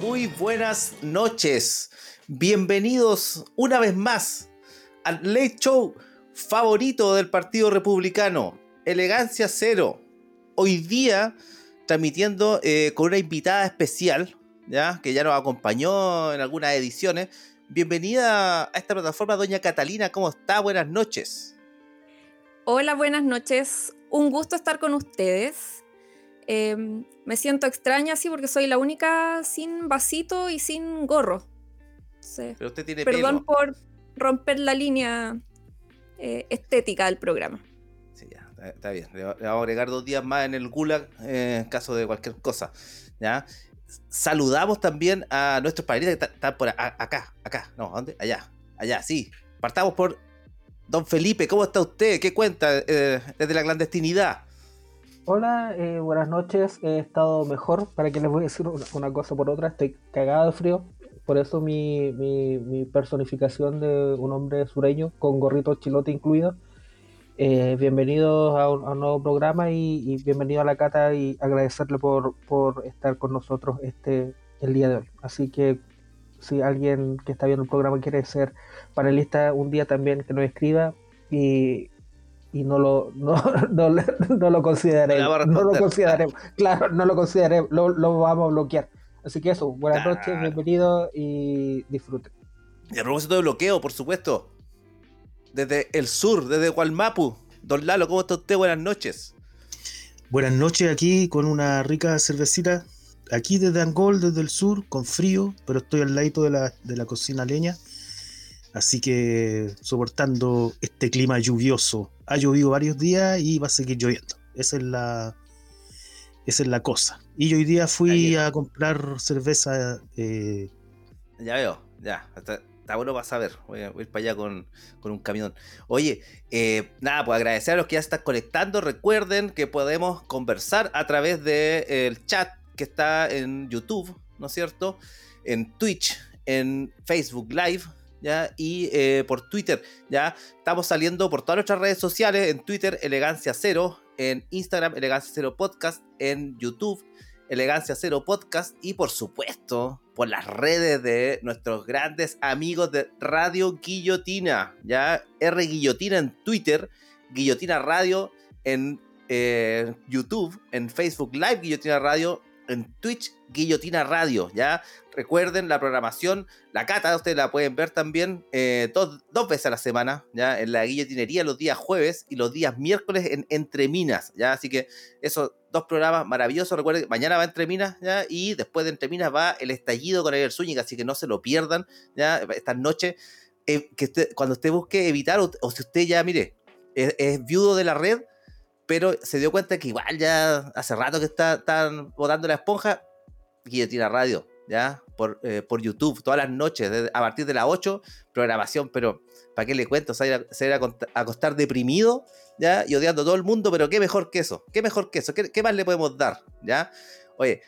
Muy, buenas noches. Bienvenidos una vez más al late show favorito del Partido Republicano, Elegancia Cero. Hoy día transmitiendo eh, con una invitada especial, ¿ya? que ya nos acompañó en algunas ediciones. Bienvenida a esta plataforma, doña Catalina, ¿cómo está? Buenas noches. Hola, buenas noches. Un gusto estar con ustedes. Em, me siento extraña así porque soy la única sin vasito y sin gorro. Pero usted tiene Perdón por romper la línea eh, estética del programa. Sí, ya, está bien. Le, vamos a agregar dos días más en el Gulag eh, en caso de cualquier cosa. ¿ya? Saludamos también a nuestros padrinos que están por acá, acá, no, ¿dónde? Allá, allá, sí. Partamos por Don Felipe, ¿cómo está usted? ¿Qué cuenta eh, desde la clandestinidad? Hola, eh, buenas noches. He estado mejor. ¿Para que les voy a decir una, cosa por otra? Estoy cagado de frío. Por eso mi, mi, personificación de un hombre sureño con gorrito chilote incluido. Eh, bienvenidos a un, nuevo programa y, bienvenido a la cata y agradecerle por, por estar con nosotros este el día de hoy. Así que si alguien que está viendo el programa quiere ser panelista un día también que nos escriba y y no lo, no, no, no lo consideremos. No, lo consideremos. Claro, no lo consideremos. Lo, lo, vamos a bloquear. Así que eso, buenas noches, bienvenidos y disfruten. Y a propósito de bloqueo, por supuesto. Desde el sur, desde Gualmapu. Don Lalo, ¿cómo está usted? Buenas noches. Buenas noches aquí con una rica cervecita. Aquí desde Angol, desde el sur, con frío, pero estoy al ladito de la, de la cocina leña. Así que soportando este clima lluvioso. Ha llovido varios días y va a seguir lloviendo. Esa es la, esa es la cosa. Y hoy día fui a comprar cerveza. Eh, ya veo, ya. Está, bueno para saber. Voy a, ir para allá con, un camión. Oye, eh, nada, pues agradecer a los que ya están conectando. Recuerden que podemos conversar a través del chat que está en YouTube, ¿no es cierto? En Twitch, en Facebook Live y eh, por Twitter, ¿ya? Estamos saliendo por todas nuestras redes sociales, en Twitter, Elegancia Cero, en Instagram, Elegancia Cero Podcast, en YouTube, Elegancia Cero Podcast, y por supuesto, por las redes de nuestros grandes amigos de Radio Guillotina, ¿ya? R Guillotina en Twitter, Guillotina Radio en eh, YouTube, en Facebook Live Guillotina Radio, en Twitch Guillotina Radio, ¿ya? Recuerden la programación, la cata, ustedes la pueden ver también eh, dos, veces a la semana, ¿ya? En la guillotinería los días jueves y los días miércoles en Entre Minas, ¿ya? Así que esos dos programas maravillosos, recuerden, mañana va Entre Minas, ¿ya? Y después de Entre Minas va El Estallido con Ariel Zúñiga, así que no se lo pierdan, ¿ya? Esta noche, eh, que cuando usted busque evitar, o, si usted ya, mire, es, viudo de la red, pero se dio cuenta que igual ya hace rato que está, están botando la esponja, Guillotina Radio, ¿ya? Por, eh, por YouTube, todas las noches, a partir de las 8, programación, pero ¿para qué le cuento? Se va a, ir a, acostar deprimido, ¿ya? Y odiando a todo el mundo, pero qué mejor que eso, qué mejor que eso, qué, más le podemos dar, ¿ya? Oye,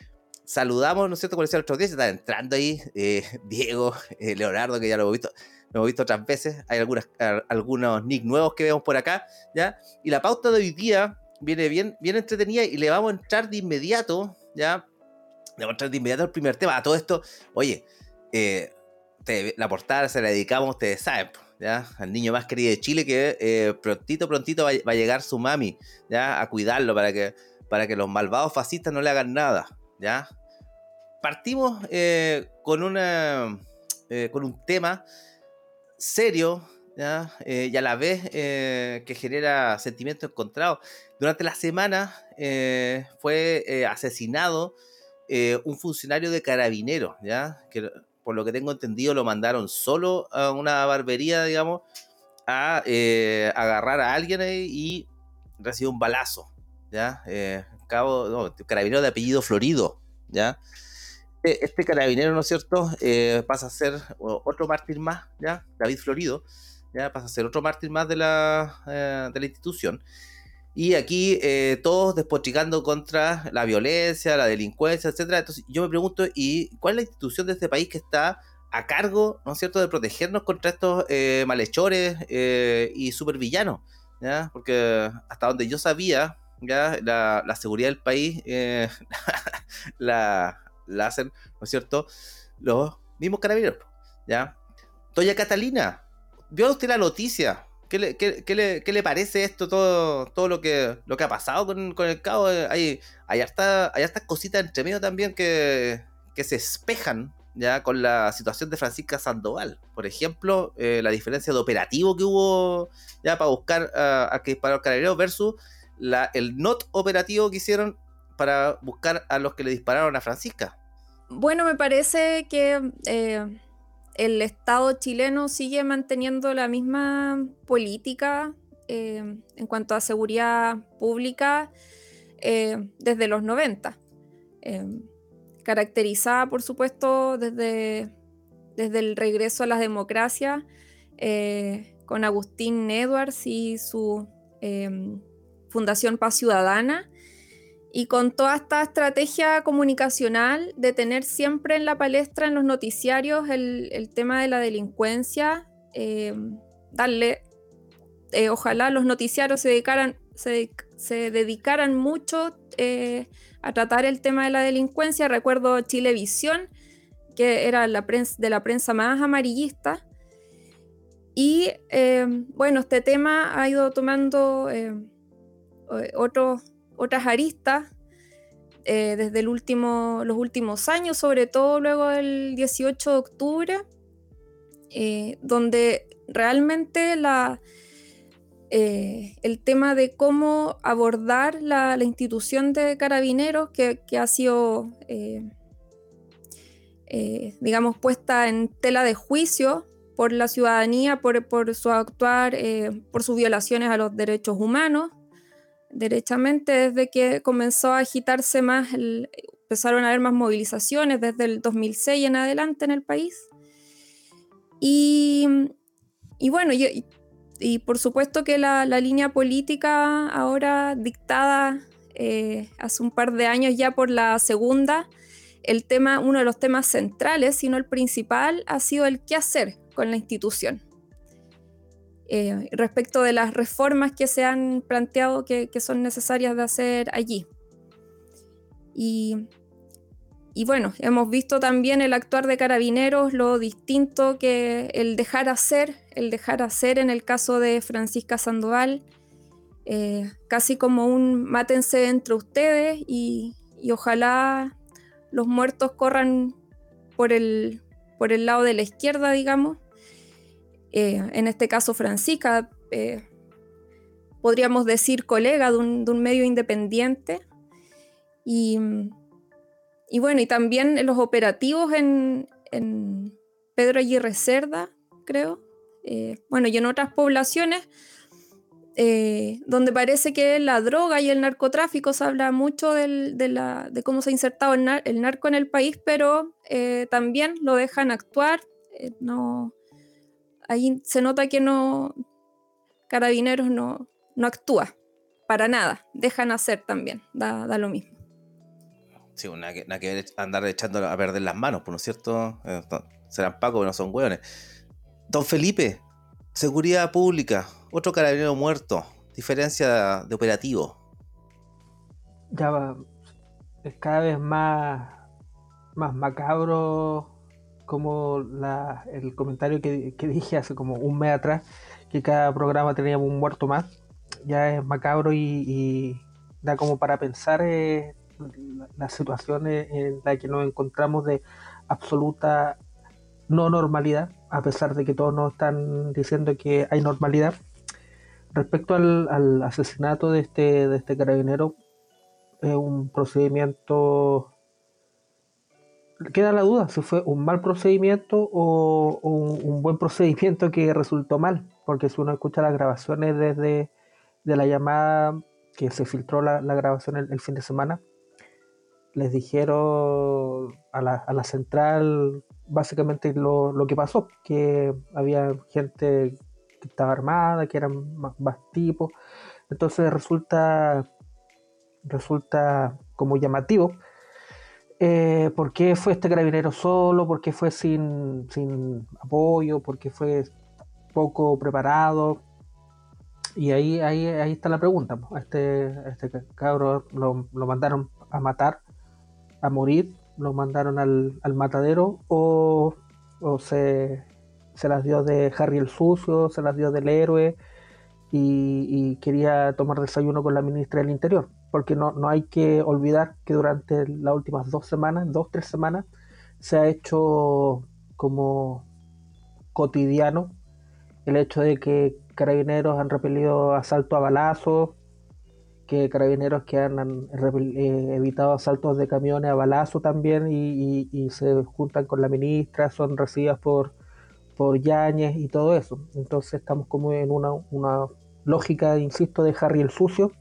saludamos, ¿no es cierto? Con otro día, están entrando ahí eh, Diego, eh, Leonardo, que ya lo hemos visto, lo hemos visto otras veces, hay algunas, algunos nick nuevos que vemos por acá, ¿ya? Y la pauta de hoy día viene bien, bien entretenida y le vamos a entrar de inmediato, ¿ya? de entrar de inmediato al primer tema. A todo esto, oye, eh, la portada se la dedicamos, ustedes saben, ¿ya? Al niño más querido de Chile que eh, prontito, prontito va, a llegar su mami, ¿ya? A cuidarlo para que, para que los malvados fascistas no le hagan nada, ¿ya? Partimos eh, con, una, con un tema serio, ¿ya? y a la vez que genera sentimientos encontrados. Durante la semana fue asesinado eh, un funcionario de carabineros, ¿ya? Que por lo que tengo entendido lo mandaron solo a una barbería, digamos, a eh, agarrar a alguien y recibió un balazo, ¿ya? Eh, cabo, carabinero de apellido Florido, ¿ya? Este, este carabinero, ¿no es cierto?, eh, pasa a ser otro mártir más, ¿ya? David Florido, ya pasa a ser otro mártir más de la, eh, de la institución. Y aquí eh, todos despotricando contra la violencia, la delincuencia, etcétera. Entonces yo me pregunto, ¿y cuál es la institución de este país que está a cargo, ¿no es cierto?, de protegernos contra estos malhechores y supervillanos, ¿ya? Porque hasta donde yo sabía, ya la, la seguridad del país la, la hacen, ¿no es cierto? Los mismos carabineros, ¿ya? Doña Catalina, ¿vio usted la noticia? ¿Qué le, qué, le, parece esto, todo, todo lo, que, lo que ha pasado con, el cabo? Hay, hay, hay hartas cositas entre medio también que, que se espejan ya con la situación de Francisca Sandoval. Por ejemplo, eh, la diferencia de operativo que hubo ya para buscar a, que disparó el carabinero versus la, el not operativo que hicieron para buscar a los que le dispararon a Francisca. Bueno, me parece que eh, el Estado chileno sigue manteniendo la misma política eh, en cuanto a seguridad pública eh, desde los 90, caracterizada, por supuesto, desde, desde el regreso a las democracias con Agustín Edwards y su Fundación Paz Ciudadana y con toda esta estrategia comunicacional de tener siempre en la palestra, en los noticiarios, el, tema de la delincuencia, eh, darle, eh, ojalá los noticiarios se dedicaran, se, dedicaran mucho eh, a tratar el tema de la delincuencia. Recuerdo Chilevisión, que era la prensa, de la prensa más amarillista. Y bueno, este tema ha ido tomando otros otras aristas eh, desde los últimos años, sobre todo luego del 18 de octubre, eh, donde realmente eh, el tema de cómo abordar la, institución de carabineros que, ha sido, digamos, puesta en tela de juicio por la ciudadanía, por su actuar, por sus violaciones a los derechos humanos, derechamente desde que comenzó a agitarse más, empezaron a haber más movilizaciones desde el 2006 en adelante en el país. Y, bueno, y, por supuesto que la, línea política ahora dictada eh, hace un par de años ya por la segunda, el tema, uno de los temas centrales, sino el principal, ha sido el qué hacer con la institución. Eh, respecto de las reformas que se han planteado que, son necesarias de hacer allí. Y, bueno, hemos visto también el actuar de carabineros, lo distinto que el dejar hacer, el dejar hacer en el caso de Francisca Sandoval, eh, casi como un mátense entre ustedes y, ojalá los muertos corran por el, por el lado de la izquierda, digamos. Eh, en este caso Francisca, eh, podríamos decir colega de un, medio independiente. Y, bueno, y también los operativos en, Pedro Aguirre Cerda, creo. Eh, bueno, y en otras poblaciones donde parece que la droga y el narcotráfico se habla mucho de, cómo se ha insertado el, el narco en el país, pero también lo dejan actuar, no, ahí se nota que no, Carabineros no, no actúa para nada, dejan hacer también, da, lo mismo. Sí, nada que, nada que andar echando a perder las manos, ¿por no es cierto? Eh, serán pacos, no son hueones. Don Felipe, seguridad pública, otro carabinero muerto, diferencia de operativo. Ya va, es cada vez más, más macabro como la, el comentario que, dije hace como un mes atrás, que cada programa teníamos un muerto más, ya es macabro y, da como para pensar eh, las situaciones en las que nos encontramos de absoluta no normalidad, a pesar de que todos nos están diciendo que hay normalidad. Respecto al, al asesinato de este, de este carabinero, es un procedimiento queda la duda si fue un mal procedimiento o, un, buen procedimiento que resultó mal, porque si uno escucha las grabaciones desde de la llamada que se filtró la, grabación el, fin de semana, les dijeron a la, a la central básicamente lo, lo, que pasó, que había gente que estaba armada, que eran más, más tipos. Entonces resulta, resulta como llamativo. Eh, ¿Por qué fue este carabinero solo? ¿Por qué fue sin, sin apoyo? ¿Por qué fue poco preparado? Y ahí, ahí, ahí está la pregunta. A este, a este cabro lo, lo mandaron a matar, a morir, lo mandaron al, al matadero o, o se, se, las dio de Harry el Sucio, se las dio del héroe y, y, quería tomar desayuno con la ministra del Interior. Porque no, no hay que olvidar que durante las últimas dos semanas, dos, tres semanas, se ha hecho como cotidiano el hecho de que carabineros han repelido asalto a balazos, que carabineros que han, eh, evitado asaltos de camiones a balazo también y, se juntan con la ministra, son recibidas por, por Yañez y todo eso. Entonces estamos como en una, una lógica, insisto, de Harry el Sucio,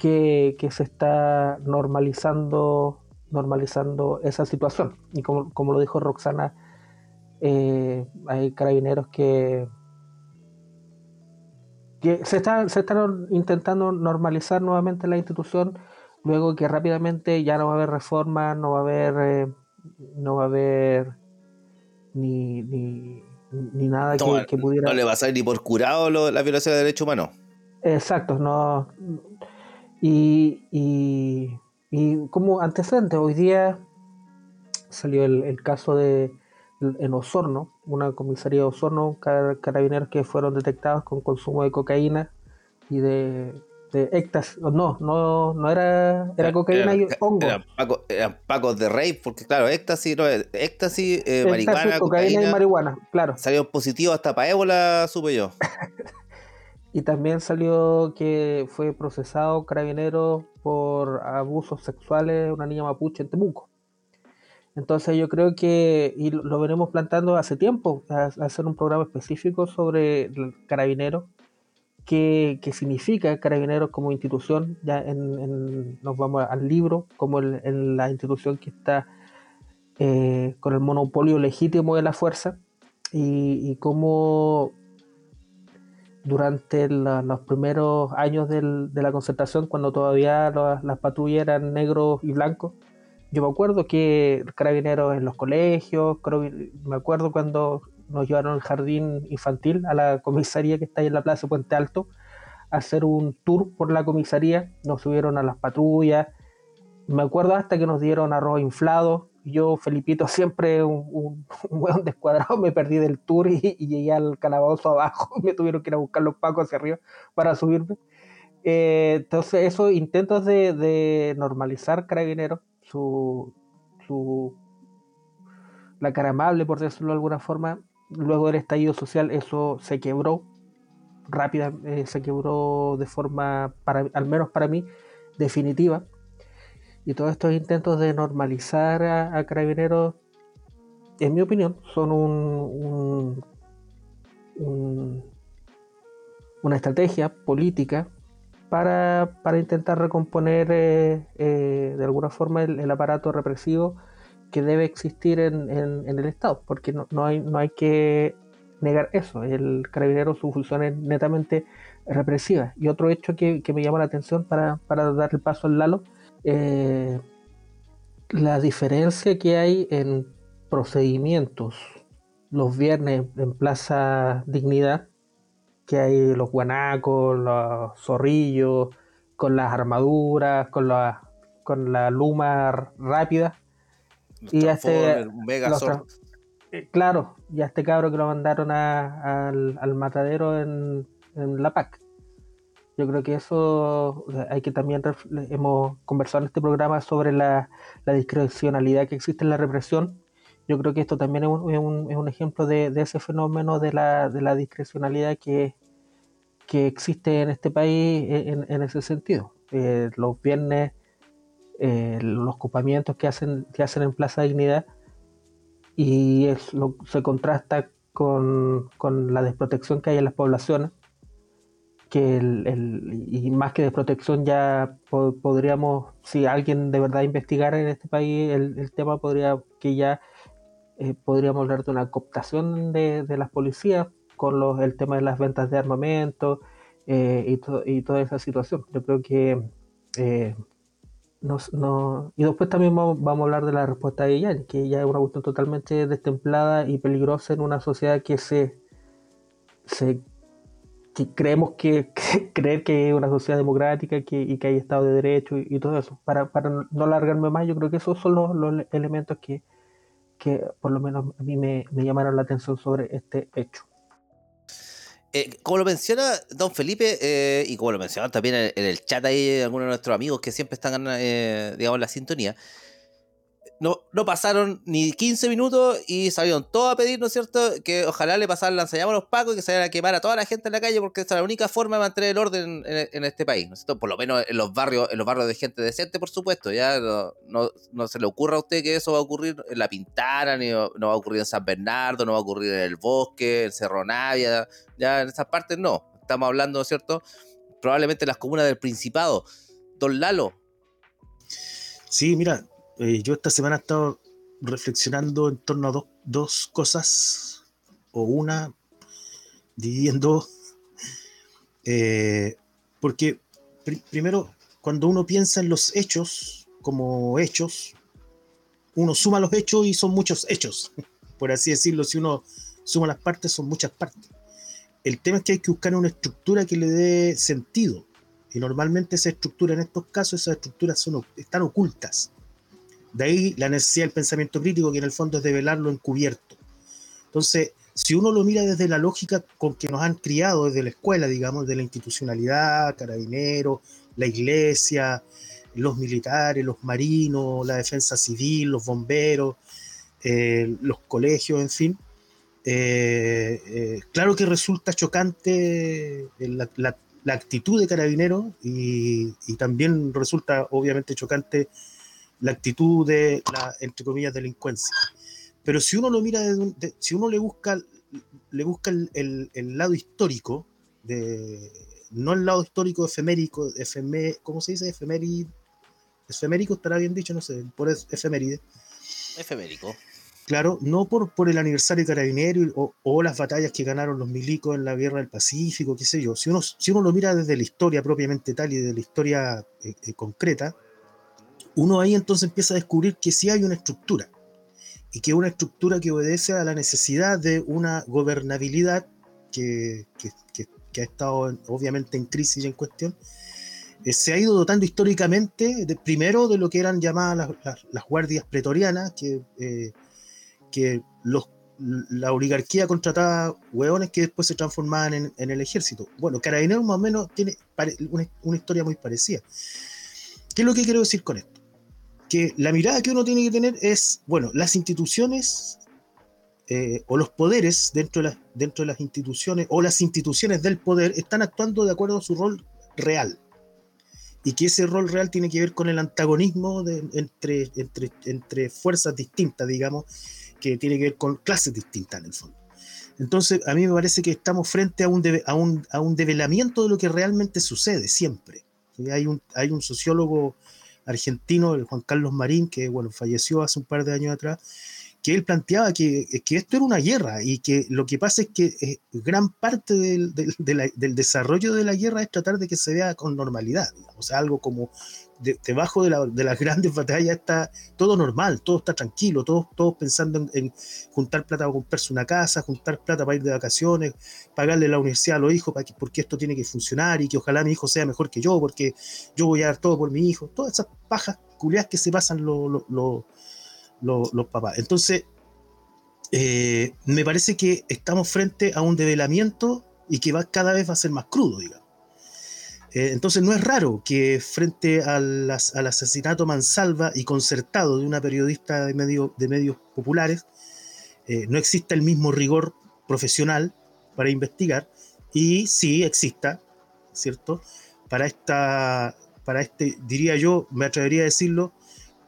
que, que, se está normalizando, normalizando esa situación. Y como, como lo dijo Roxana, eh, hay carabineros que que se está, se está intentando normalizar nuevamente la institución, luego que rápidamente ya no va a haber reforma, no va a haber, eh, no va a haber ni, ni, ni nada que, que, pudiera... No le va a salir ni por curado lo, la violación de derechos humanos. Exacto, no... Y, y, y como antecedente, hoy día salió el, el caso de en Osorno, una comisaría de Osorno, carabineros que fueron detectados con consumo de cocaína y de, de éxtasis. No, no, no era, era cocaína era, y hongo. Eran, paco, eran pacos de rape, porque claro, éxtasis, no, éxtasis, eh, marihuana, cocaína cocaína, y marihuana, claro. Salieron positivos hasta para ébola, supe yo. y también salió que fue procesado carabinero por abusos sexuales de una niña mapuche en Temuco. Entonces yo creo que, y lo venimos plantando hace tiempo, a, a hacer un programa específico sobre el carabinero, qué, qué significa carabinero como institución, ya nos vamos al libro, como en la institución que está eh, con el monopolio legítimo de la fuerza, y cómo durante los primeros años de la concertación, cuando todavía las patrullas eran negros y blancos, yo me acuerdo que carabineros en los colegios, me acuerdo cuando nos llevaron al jardín infantil a la comisaría que está ahí en la plaza Puente Alto a hacer un tour por la comisaría, nos subieron a las patrullas, me acuerdo hasta que nos dieron arroz inflado, yo Felipito siempre un, un, buen descuadrado, me perdí del tour y, llegué al calabozo abajo, me tuvieron que ir a buscar los pacos hacia arriba para subirme. Eh, entonces esos intentos de, de normalizar carabineros su, su la cara amable, por decirlo de alguna forma. Luego del estallido social eso se quebró rápida, eh, se quebró de forma, para, al menos para mí, definitiva. Y todos estos intentos de normalizar a, a Carabineros, en mi opinión, son un, un, un, una estrategia política para, intentar recomponer eh, eh, de alguna forma el, aparato represivo que debe existir en, el Estado, porque no, hay, que negar eso, el carabinero su función es netamente represiva. Y otro hecho que, me llama la atención para dar el paso al Lalo, eh, la diferencia que hay en procedimientos los viernes en Plaza Dignidad que hay los guanacos, los zorrillos, con las armaduras, con la, con la luma rápida. Los y este, los, eh, claro, y a este cabro que lo mandaron a, al, al, matadero en, en, La PAC. Yo creo que eso hay que también, hemos conversado en este programa sobre la, discrecionalidad que existe en la represión. Yo creo que esto también es un, ejemplo de, ese fenómeno de la, discrecionalidad que, que existe en este país en, en ese sentido. Eh, los viernes, eh, los ocupamientos que hacen, que hacen en Plaza Dignidad y es se contrasta con, con, la desprotección que hay en las poblaciones. Que el, y más que de protección ya podríamos, si alguien de verdad investigara en este país el, tema, podría que ya eh, podríamos hablar de una cooptación de, las policías con los, el tema de las ventas de armamento eh, y, y, toda esa situación. Yo creo que eh, no, y después también vamos, a hablar de la respuesta de ella, que ya es una cuestión totalmente destemplada y peligrosa en una sociedad que se, se que creemos que, creer que es una sociedad democrática que, y que hay Estado de Derecho y, todo eso. Para, para, no alargarme más, yo creo que esos son los, elementos que, que, por lo menos a mí me, me, llamaron la atención sobre este hecho. Eh, como lo menciona don Felipe, eh, y como lo mencionaron también en, el chat ahí algunos de nuestros amigos que siempre están, eh, digamos, en la sintonía, no, no pasaron ni 15 minutos y salieron todos a pedir, ¿no es cierto?, que ojalá le pasaran lanzallamas a los pacos y que vayan a quemar a toda la gente en la calle porque esa es la única forma de mantener el orden en, este país, ¿no es cierto? Por lo menos en los barrios, en los barrios de gente decente, por supuesto, ya no, no, se le ocurra a usted que eso va a ocurrir en La Pintana, ni no, va a ocurrir en San Bernardo, no va a ocurrir en el Bosque, en Cerro Navia, ya en esas partes no. Estamos hablando, ¿no es cierto?, probablemente en las comunas del Principado. Don Lalo. Sí, mira, eh, yo esta semana he estado reflexionando en torno a dos, cosas, o una, dividiendo, eh, porque primero, cuando uno piensa en los hechos como hechos, uno suma los hechos y son muchos hechos, por así decirlo, si uno suma las partes son muchas partes. El tema es que hay que buscar una estructura que le dé sentido. Y normalmente esa estructura, en estos casos, esas estructuras son, están ocultas. De ahí la necesidad del pensamiento crítico, que en el fondo es develarlo encubierto. Entonces, si uno lo mira desde la lógica con que nos han criado desde la escuela, digamos, de la institucionalidad, carabineros, la iglesia, los militares, los marinos, la defensa civil, los bomberos, eh, los colegios, en fin, eh, eh, claro que resulta chocante la, actitud de carabineros y, también resulta obviamente chocante la actitud de la, entre comillas, delincuencia. Pero si uno lo mira, si uno le busca, le busca el, el, lado histórico, de, no el lado histórico efemérico, efemé, ¿cómo se dice? Efemérico, efemérico estará bien dicho, no sé, por efeméride. Efemérico. Claro, no por, por el aniversario carabinero o, o, las batallas que ganaron los milicos en la guerra del Pacífico, qué sé yo. Si uno, si uno lo mira desde la historia propiamente tal y de la historia eh, eh, concreta, uno ahí entonces empieza a descubrir que sí hay una estructura y que una estructura que obedece a la necesidad de una gobernabilidad que, ha estado obviamente en crisis y en cuestión, eh, se ha ido dotando históricamente de, primero de lo que eran llamadas las, guardias pretorianas, que, eh, que los, la oligarquía contrataba hueones que después se transformaban en, el ejército. Bueno, Carabineros más o menos tiene una, una historia muy parecida. ¿Qué es lo que quiero decir con esto? Que la mirada que uno tiene que tener es, bueno, las instituciones eh, o los poderes dentro de, las, dentro de las instituciones o las instituciones del poder están actuando de acuerdo a su rol real. Y que ese rol real tiene que ver con el antagonismo entre, entre, entre fuerzas distintas, digamos, que tiene que ver con clases distintas en el fondo. Entonces, a mí me parece que estamos frente a un, a un, a un develamiento de lo que realmente sucede siempre. Hay un, hay un sociólogo argentino, el Juan Carlos Marín, que bueno, falleció hace un par de años atrás, que él planteaba que, que esto era una guerra y que lo que pasa es que eh, gran parte del, del, desarrollo de la guerra es tratar de que se vea con normalidad, o sea, algo como debajo de, las grandes batallas está todo normal, todo está tranquilo, todos, todos pensando en, juntar plata para comprarse una casa, juntar plata para ir de vacaciones, pagarle la universidad a los hijos para que, porque esto tiene que funcionar y que ojalá mi hijo sea mejor que yo, porque yo voy a dar todo por mi hijo, todas esas pajas culiadas que se pasan los, los, papás. Entonces, eh, me parece que estamos frente a un develamiento y que va, cada vez va a ser más crudo, digamos. Eh, entonces no es raro que frente al, asesinato mansalva y concertado de una periodista de, de medios populares, eh, no exista el mismo rigor profesional para investigar y sí exista, ¿cierto? Para, esta, para este, diría yo, me atrevería a decirlo,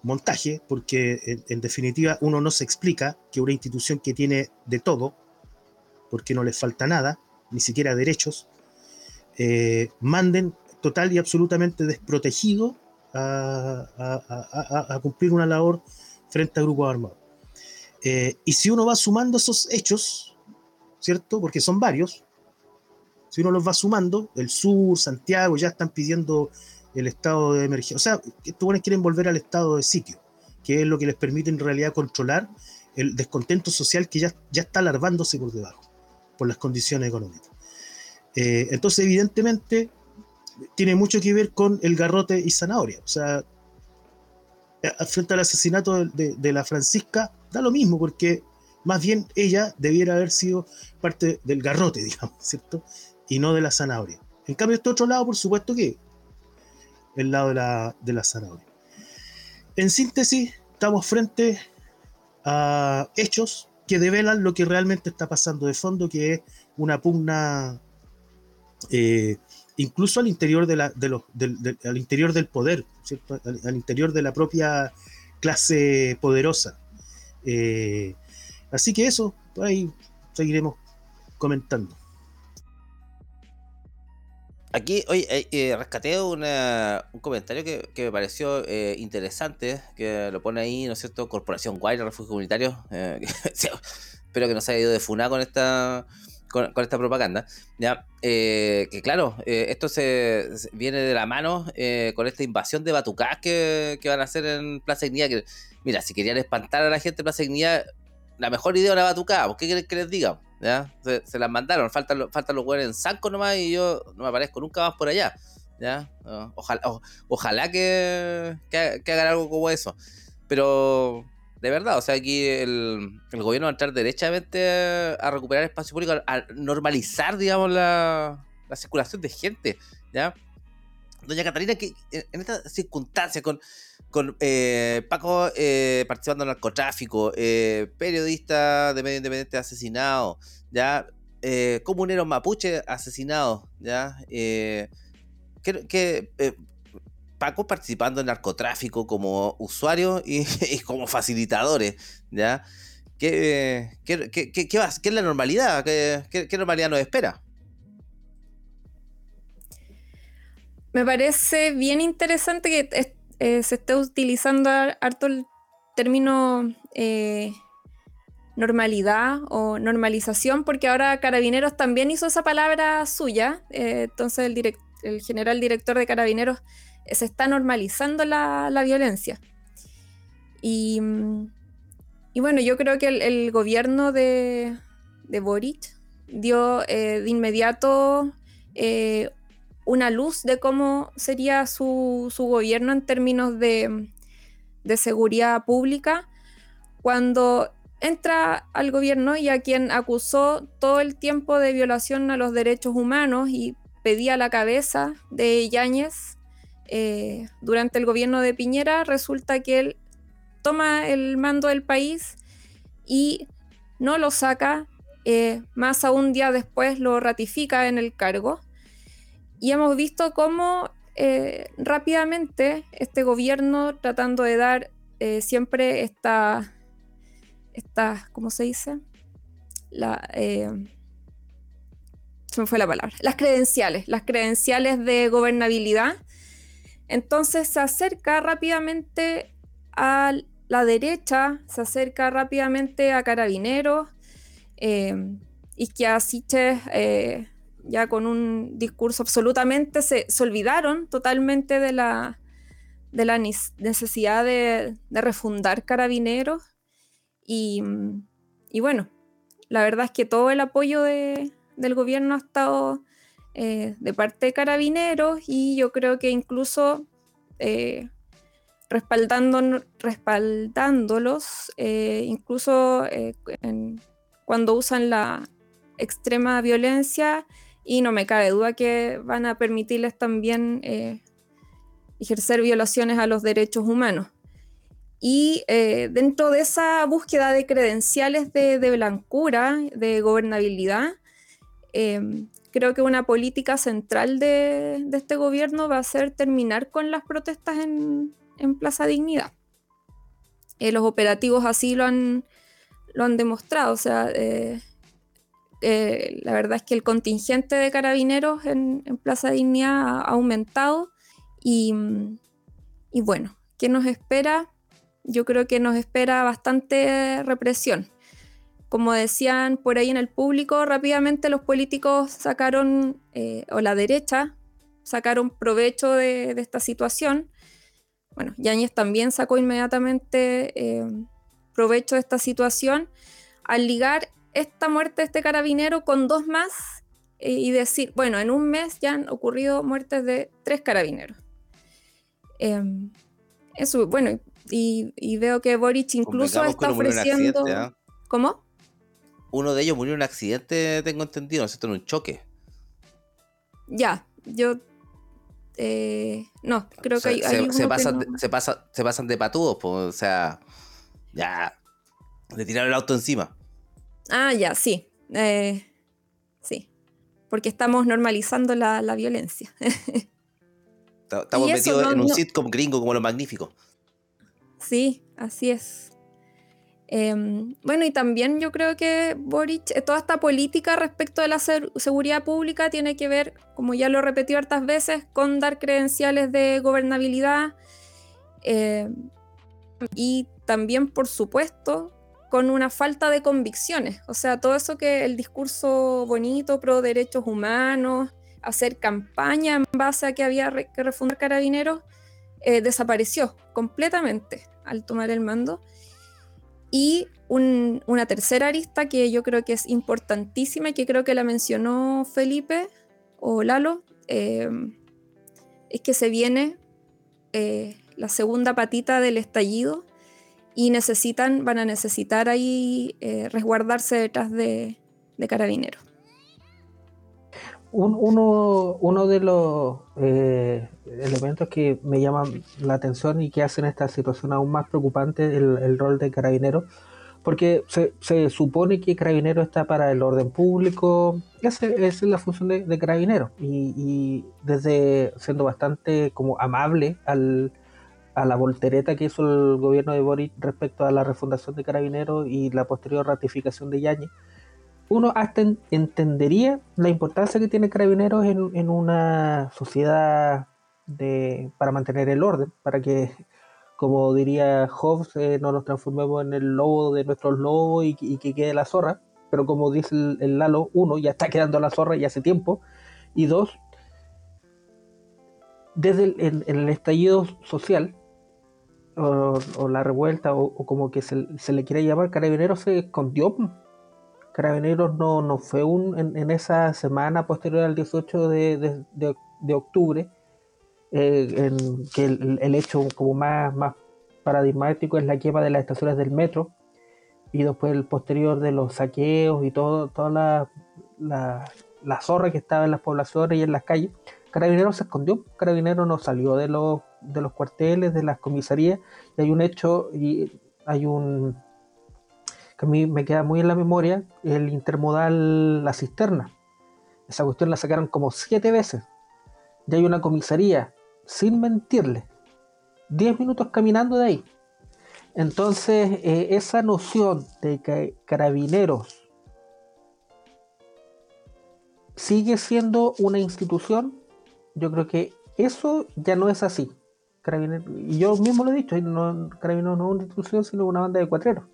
montaje, porque en, definitiva uno no se explica que una institución que tiene de todo, porque no le falta nada, ni siquiera derechos, eh, manden total y absolutamente desprotegido a, cumplir una labor frente a grupos armados. Eh, y si uno va sumando esos hechos, ¿cierto? Porque son varios, si uno los va sumando, el sur, Santiago, ya están pidiendo el estado de emergencia. O sea, estos buenos quieren volver al estado de sitio, que es lo que les permite en realidad controlar el descontento social que ya, ya está alarvándose por debajo, por las condiciones económicas. Eh, entonces, evidentemente, tiene mucho que ver con el garrote y zanahoria. O sea, frente al asesinato de, la Francisca, da lo mismo, porque más bien ella debiera haber sido parte del garrote, digamos, ¿cierto? Y no de la zanahoria. En cambio, este otro lado, por supuesto que el lado de la, de la zanahoria. En síntesis, estamos frente a hechos que develan lo que realmente está pasando de fondo, que es una pugna eh, incluso al interior, de la, de los, del, al interior del poder, Al, interior de la propia clase poderosa. Eh, así que eso, ahí seguiremos comentando. Aquí, hoy eh, eh, rescaté un comentario que, me pareció interesante, que lo pone ahí, ¿no es cierto? Corporación Guayra, Refugio Comunitario. espero que no se haya ido de funa con esta con, esta propaganda, ¿ya? Eh, que claro, eh, esto se, viene de la mano eh, con esta invasión de batucás que, van a hacer en Plaza Ignía. Que, mira, si querían espantar a la gente en Plaza Ignía, la mejor idea era batucá, ¿qué quieren que les diga? ¿Ya? Se, las mandaron, faltan, faltan los huevos en Sanco nomás y yo no me aparezco nunca más por allá. ¿ya? Ojalá, ojalá que, que, que hagan algo como eso. Pero de verdad, o sea, aquí el, gobierno va a entrar derechamente a, recuperar espacio público, a normalizar, digamos, la, circulación de gente, ¿ya? Doña Catalina, que en esta circunstancia, con, con eh, Paco eh, participando en narcotráfico, eh, periodista de medio independiente asesinado, ¿ya? comuneros mapuche asesinados, ¿ya? que, Paco participando en narcotráfico como usuarios y, como facilitadores, ¿ya? ¿Qué, qué, qué, qué, es la normalidad? ¿Qué, normalidad nos espera? Me parece bien interesante que eh, se esté utilizando harto el término eh, normalidad o normalización, porque ahora Carabineros también hizo esa palabra suya. Eh, entonces el, general director de Carabineros se está normalizando la, violencia. Y, bueno, yo creo que el, gobierno de, Boric dio de inmediato eh, una luz de cómo sería su, gobierno en términos de, de, seguridad pública cuando entra al gobierno y a quien acusó todo el tiempo de violación a los derechos humanos y pedía la cabeza de Yáñez eh, durante el gobierno de Piñera resulta que él toma el mando del país y no lo saca, eh, más aún día después lo ratifica en el cargo. Y hemos visto cómo eh, rápidamente este gobierno tratando de dar siempre esta, esta, ¿cómo se dice? La, se me fue la palabra, las credenciales, las credenciales de gobernabilidad entonces se acerca rápidamente a la derecha, se acerca rápidamente a Carabineros eh, y que así eh, ya con un discurso absolutamente se, olvidaron totalmente de la, de la necesidad de, refundar Carabineros. Y, bueno, la verdad es que todo el apoyo del gobierno ha estado eh, de parte de carabineros y yo creo que incluso eh, respaldando, respaldándolos, eh, incluso cuando usan la extrema violencia y no me cabe duda que van a permitirles también ejercer violaciones a los derechos humanos. Y dentro de esa búsqueda de credenciales de, blancura, de gobernabilidad, creo que una política central de, este gobierno va a ser terminar con las protestas en, Plaza Dignidad. Eh, los operativos así lo han, demostrado, o sea, eh, eh, la verdad es que el contingente de carabineros en, Plaza Dignidad ha, aumentado y, bueno, ¿qué nos espera? Yo creo que nos espera bastante represión. Como decían por ahí en el público, rápidamente los políticos sacaron, eh, o la derecha, sacaron provecho de, esta situación. Bueno, Yáñez también sacó inmediatamente eh, provecho de esta situación al ligar esta muerte de este carabinero con dos más eh, y decir, bueno, en un mes ya han ocurrido muertes de tres carabineros. Em, eso, bueno, y, veo que Boric incluso está ofreciendo... ¿ah? ¿Cómo? Uno de ellos murió en un accidente, tengo entendido, ¿no es En un choque. Ya, yo eh, no, creo que hay, se, pasan, de, se, pasan de patudos, o sea, ya, le tiraron el auto encima. Ah, ya, sí. Eh, sí. Porque estamos normalizando la, violencia. estamos metidos en un sitcom gringo como lo magnífico. Sí, así es. Em, bueno, y también yo creo que Boric, eh, toda esta política respecto de la seguridad pública tiene que ver, como ya lo he repetido hartas veces, con dar credenciales de gobernabilidad em, y también, por supuesto, con una falta de convicciones. O sea, todo eso que el discurso bonito pro derechos humanos, hacer campaña en base a que había que refundar carabineros, eh, desapareció completamente al tomar el mando. Y una tercera arista que yo creo que es importantísima y que creo que la mencionó Felipe o Lalo, eh, es que se viene eh, la segunda patita del estallido y necesitan, van a necesitar ahí eh, resguardarse detrás de, carabineros. uno, de los eh, elementos que me llaman la atención y que hacen esta situación aún más preocupante es el, rol de carabineros, porque se, supone que carabinero está para el orden público, esa, es la función de, de carabinero, y, y, desde siendo bastante como amable al, a la voltereta que hizo el gobierno de Boric respecto a la refundación de Carabineros y la posterior ratificación de Yañez, uno hasta entendería la importancia que tiene Carabineros en, una sociedad de, para mantener el orden, para que, como diría Hobbes, eh, no nos transformemos en el lobo de nuestros lobos y, que quede la zorra. Pero como dice el, Lalo, uno, ya está quedando la zorra y hace tiempo. Y dos, desde el estallido social, o, la revuelta o, como que se, le quiere llamar, Carabineros se escondió. Carabineros no, no fue un, en, esa semana posterior al 18 de, octubre, eh, en que el, hecho como más, más paradigmático es la quema de las estaciones del metro y después el posterior de los saqueos y todo, toda la, la, la zorra que estaba en las poblaciones y en las calles. Carabineros se escondió, Carabineros no salió de los de los cuarteles, de las comisarías, y hay un hecho, y hay un que a mí me queda muy en la memoria, el intermodal La Cisterna. Esa cuestión la sacaron como siete veces. Y hay una comisaría, sin mentirle, diez minutos caminando de ahí. Entonces, eh, esa noción de que carabineros sigue siendo una institución, yo creo que eso ya no es así y yo mismo lo he dicho, no, Carabineros no es una institución, sino una banda de cuatreros.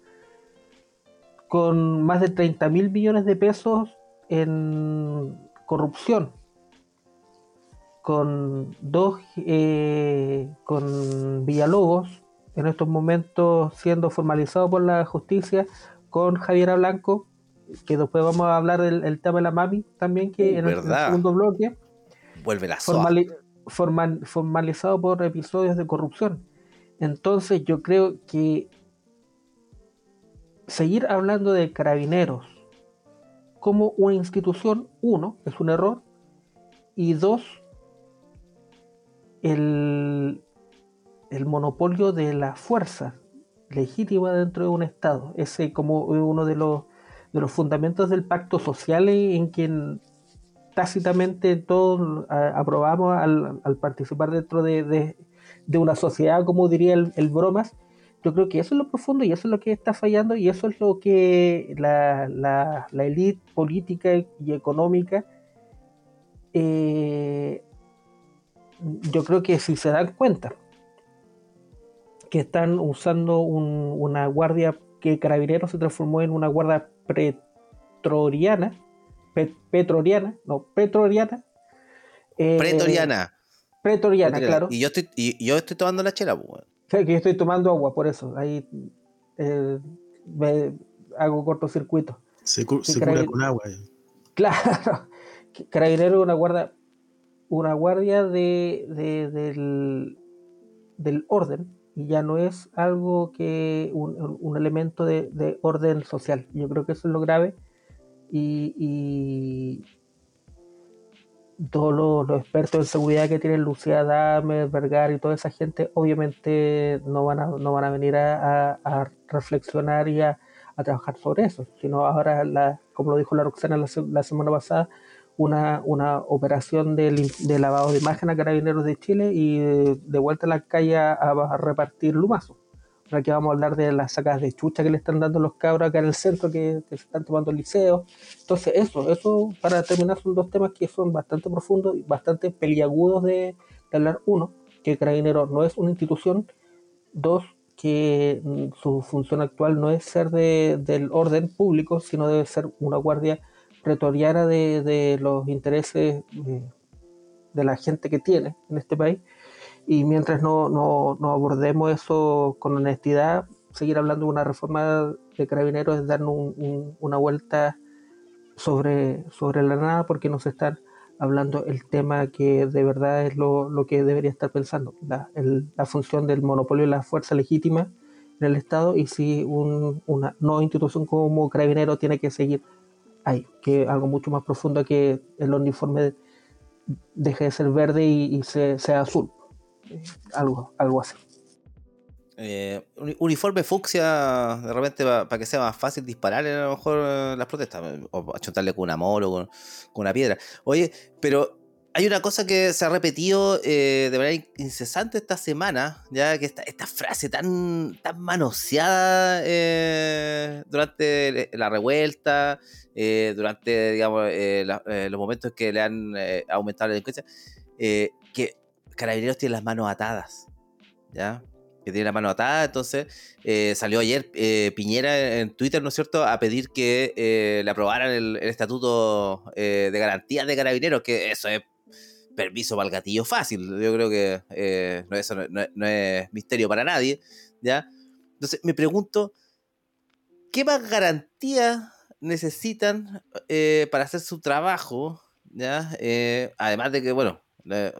Con más de 30 mil millones de pesos en corrupción. Con dos, eh, con Villalobos, en estos momentos siendo formalizado por la justicia, con Javiera Blanco, que después vamos a hablar del tema de la mami también, que uh, en, el, segundo bloque. Vuelve la formalizado por episodios de corrupción. Entonces yo creo que seguir hablando de carabineros como una institución, uno, es un error, y dos, el, el monopolio de la fuerza legítima dentro de un Estado. Ese como uno de los, de los fundamentos del pacto social en quien tácitamente todos aprobamos al, participar dentro de, una sociedad, como diría el, Bromas, yo creo que eso es lo profundo y eso es lo que está fallando y eso es lo que la, la, élite política y económica eh, yo creo que si se dan cuenta que están usando una guardia que Carabineros se transformó en una guardia pretoriana, petroriana, no, petroriana. Eh, pretoriana. Pretoriana, claro. Y yo estoy, y yo estoy tomando la chela, pues. Sí, que yo estoy tomando agua, por eso. Ahí eh, hago cortocircuito. Se, se cura con agua. Claro. Carabinero es una guardia, una guardia de, del, del, orden y ya no es algo que un, un elemento de, de, orden social. Yo creo que eso es lo grave y, y todos los, expertos en seguridad que tienen Lucía Dame, Vergara y toda esa gente obviamente no van a, no van a venir a, a, reflexionar y a, trabajar sobre eso, sino ahora, la, como lo dijo la Roxana la, semana pasada, una, una operación de, de, lavado de imagen a carabineros de Chile y de, vuelta a la calle a, repartir lumazos. Ahora que vamos a hablar de las sacas de chucha que le están dando los cabros acá en el centro que, se están tomando el liceo. Entonces, eso, eso para terminar son dos temas que son bastante profundos y bastante peliagudos de, hablar. Uno, que Carabineros no es una institución. Dos, que mm, su función actual no es ser de, del orden público, sino debe ser una guardia pretoriana de, los intereses de, la gente que tiene en este país. Y mientras no, no, abordemos eso con honestidad, seguir hablando de una reforma de carabineros es darnos una vuelta sobre, sobre la nada porque nos están hablando el tema que de verdad es lo, que debería estar pensando, la, la, función del monopolio y la fuerza legítima en el Estado y si una nueva institución como carabinero tiene que seguir hay, que algo mucho más profundo que el uniforme deje de ser verde y, sea azul. Algo, algo así. Eh, uniforme fucsia de repente para que sea más fácil disparar a lo mejor eh, las protestas o achontarle con un amor o con, una piedra. Oye, pero hay una cosa que se ha repetido eh, de manera incesante esta semana, ya que esta, frase tan, tan manoseada eh, durante la revuelta, eh, durante digamos, los momentos que le han aumentado la delincuencia, Carabineros tiene las manos atadas, ¿ya? que tiene la mano atada. Entonces salió ayer Piñera en Twitter, ¿no es cierto?, a pedir que le aprobaran el, estatuto de garantía de carabineros, que eso es permiso para el gatillo fácil. Yo creo que eh, no, eso no, es misterio para nadie. ¿ya? Entonces me pregunto, ¿qué más garantías necesitan eh, para hacer su trabajo? ¿ya? Eh, además de que, bueno,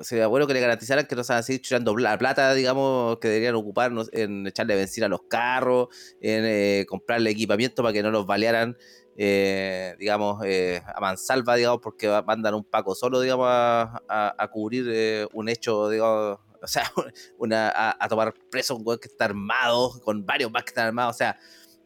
sería bueno que le garantizaran que no se van a seguir echando la plata, digamos, que deberían ocuparnos en echarle benzina a los carros, en comprarle equipamiento para que no los balearan eh, digamos, eh, a mansalva, digamos, porque mandan un Paco solo, digamos, a, cubrir eh, un hecho, digamos, o sea, una, a, tomar preso un güey que está armado, con varios más que están armados, o sea,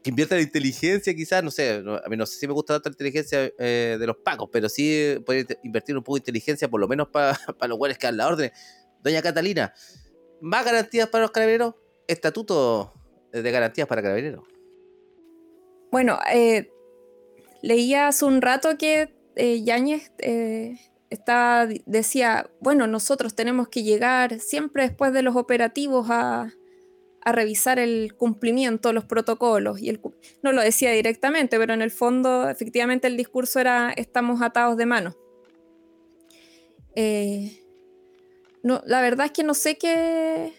que invierta en inteligencia quizás, no sé, a mí no sé si me gusta tanto la inteligencia de los Pacos, pero sí puede invertir un poco de inteligencia, por lo menos para los güeyes que dan la orden. Doña Catalina, ¿más garantías para los carabineros? Estatuto de garantías para carabineros. Bueno, eh, Leía hace un rato que eh, Yáñez eh, decía, bueno, nosotros tenemos que llegar siempre después de los operativos a, revisar el cumplimiento de los protocolos. Y no lo decía directamente, pero en el fondo efectivamente el discurso era estamos atados de mano. Eh, no, la verdad es que no sé qué,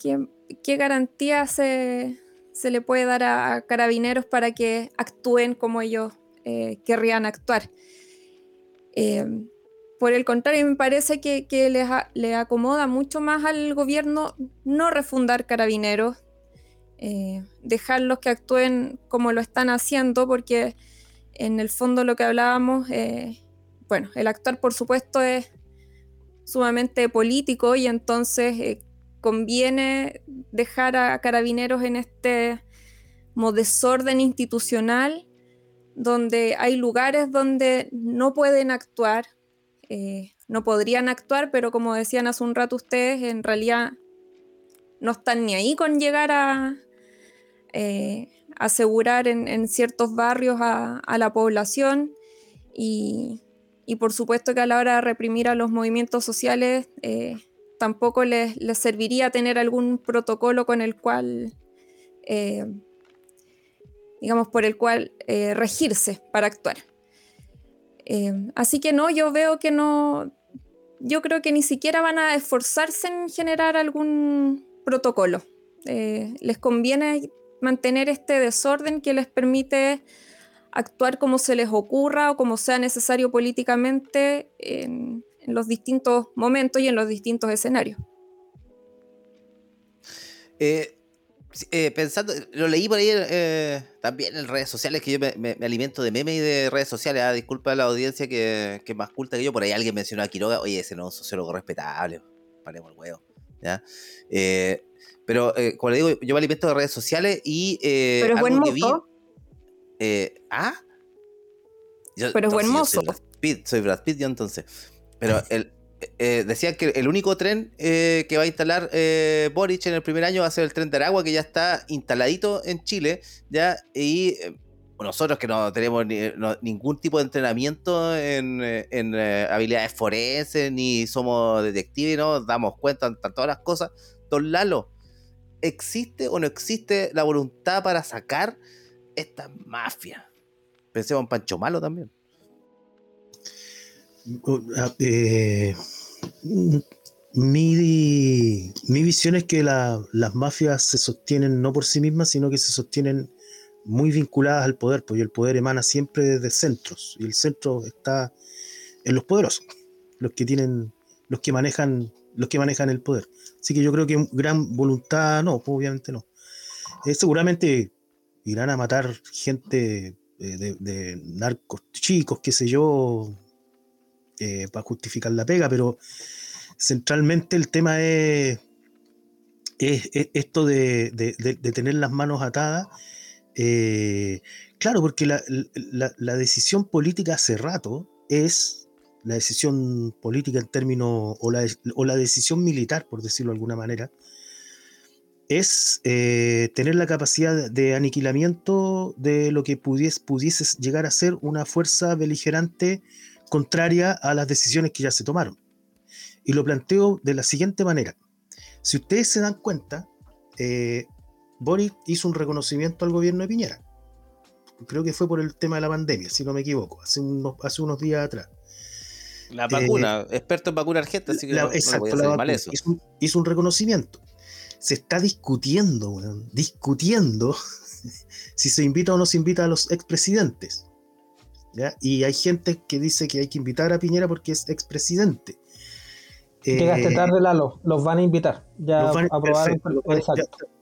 qué, qué garantía se, se le puede dar a, carabineros para que actúen como ellos eh, querrían actuar. Eh, por el contrario, me parece que, le acomoda mucho más al gobierno no refundar carabineros, eh, dejarlos que actúen como lo están haciendo, porque en el fondo lo que hablábamos, bueno, el actuar por supuesto es sumamente político y entonces conviene dejar a carabineros en este desorden institucional donde hay lugares donde no pueden actuar, eh, no podrían actuar, pero como decían hace un rato ustedes, en realidad no están ni ahí con llegar a, eh, asegurar en, ciertos barrios a, la población y, por supuesto que a la hora de reprimir a los movimientos sociales eh, tampoco les, serviría tener algún protocolo con el cual, digamos, por el cual regirse para actuar. Así que no, yo veo que no, yo creo que ni siquiera van a esforzarse en generar algún protocolo. les conviene mantener este desorden que les permite actuar como se les ocurra o como sea necesario políticamente en, los distintos momentos y en los distintos escenarios. Eh, eh, pensando, lo leí por ahí eh, también en redes sociales, que yo me, alimento de memes y de redes sociales. Ah, disculpa a la audiencia que, que, es más culta que yo. Por ahí alguien mencionó a Quiroga. Oye, ese no es un sociólogo respetable. Paremos el huevo. ¿ya? Pero, eh, como le digo, yo me alimento de redes sociales y. Pero es buen mozo. ¿Ah? Pero es buen mozo. Soy Brad, Pitt, soy Brad Pitt, yo entonces. Pero el, decía que el único tren que va a instalar Boric en el primer año va a ser el tren de Aragua, que ya está instaladito en Chile. ya Y nosotros que no tenemos ningún tipo de entrenamiento en, en habilidades forenses, ni somos detectives, no damos cuenta de todas las cosas. Don Lalo, ¿existe o no existe la voluntad para sacar esta mafia? Pensemos en Pancho Malo también. Ah, eh, mi, visión es que las mafias se sostienen no por sí mismas, sino que se sostienen muy vinculadas al poder, porque el poder emana siempre desde centros, y el centro está en los poderosos, los que tienen, los que manejan, los que manejan el poder. Así que yo creo que gran voluntad, no, pues, obviamente no. Eh, seguramente irán a matar gente eh, de, narcos chicos, qué sé yo, eh, para justificar la pega, pero centralmente el tema es, es, esto de, tener las manos atadas. claro, porque la decisión política hace rato es la decisión política en términos, o la, o la decisión militar, por decirlo de alguna manera, es eh, tener la capacidad de aniquilamiento de lo que pudiese, pudiese llegar a ser una fuerza beligerante contraria a las decisiones que ya se tomaron. Y lo planteo de la siguiente manera. Si ustedes se dan cuenta, eh, Boris hizo un reconocimiento al gobierno de Piñera. Creo que fue por el tema de la pandemia, si no me equivoco, hace unos, hace unos días atrás. La vacuna, eh, experto en vacuna argenta, así que no, exacto, la mal eso. Hizo un, reconocimiento. Se está discutiendo, discutiendo si se invita o no se invita a los expresidentes. ¿Ya? Y hay gente que dice que hay que invitar a Piñera porque es expresidente. Llegaste eh, tarde, Lalo. Los van a invitar. Ya los van, aprobaron.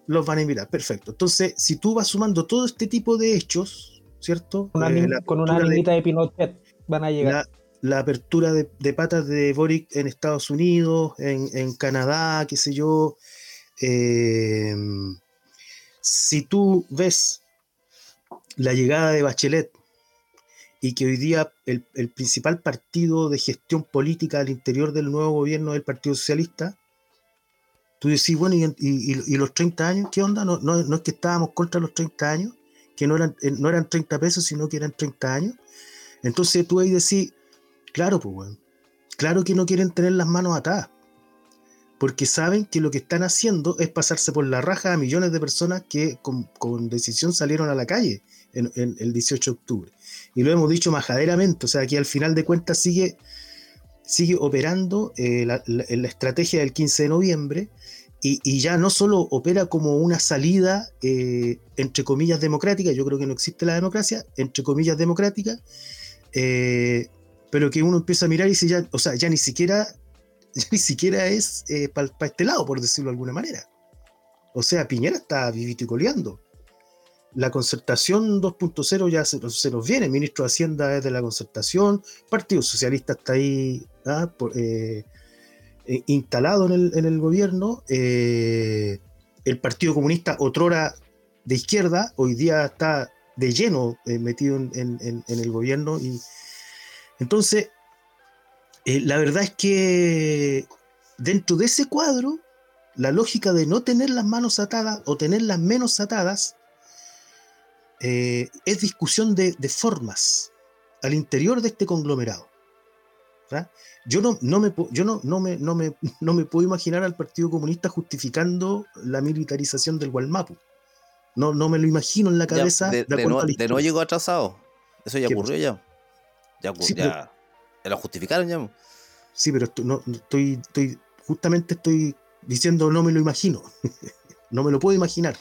los van a invitar, perfecto. Entonces, si tú vas sumando todo este tipo de hechos, ¿cierto? Eh, con una limita de, Pinochet van a llegar la apertura de, patas de Boric en Estados Unidos, en, Canadá, qué sé yo. Eh, si tú ves la llegada de Bachelet y que hoy día el, principal partido de gestión política al interior del nuevo gobierno es el Partido Socialista, tú decís, bueno, ¿y, los 30 años qué onda? No, es que estábamos contra los 30 años, que no eran, no eran 30 pesos, sino que eran 30 años. Entonces tú ahí decís, Claro, pues, Claro que no quieren tener las manos atadas. Porque saben que lo que están haciendo es pasarse por la raja a millones de personas que con, decisión salieron a la calle el 18 de octubre. Y lo hemos dicho majaderamente, o sea, que al final de cuentas sigue, sigue operando eh, la, estrategia del 15 de noviembre y, ya no solo opera como una salida, eh, entre comillas, democrática, yo creo que no existe la democracia, entre comillas, democrática, eh, pero que uno empieza a mirar y dice ya, o sea, ya ni siquiera, ni siquiera es eh, para este lado, por decirlo de alguna manera. O sea, Piñera está vivito y coleando. La concertación 2.0 ya se, nos viene, el ministro de Hacienda es de la concertación, Partido Socialista está ahí ¿ah? eh, eh, instalado en el, gobierno, el Partido Comunista, otrora de izquierda, hoy día está de lleno metido en, en, el gobierno. Y, entonces, eh, la verdad es que dentro de ese cuadro, la lógica de no tener las manos atadas o tenerlas menos atadas eh, es discusión de, de, formas al interior de este conglomerado. Yo, no, no, me, yo no, no, me, no, me, no me puedo imaginar al Partido Comunista justificando la militarización del Gualmapu. No, no me lo imagino en la cabeza. de, de, no, llegó atrasado. Eso ya ocurrió ya. Ya, ya, lo justificaron ya. Sí, pero no, estoy, estoy, justamente estoy diciendo no me lo imagino. no me lo puedo imaginar.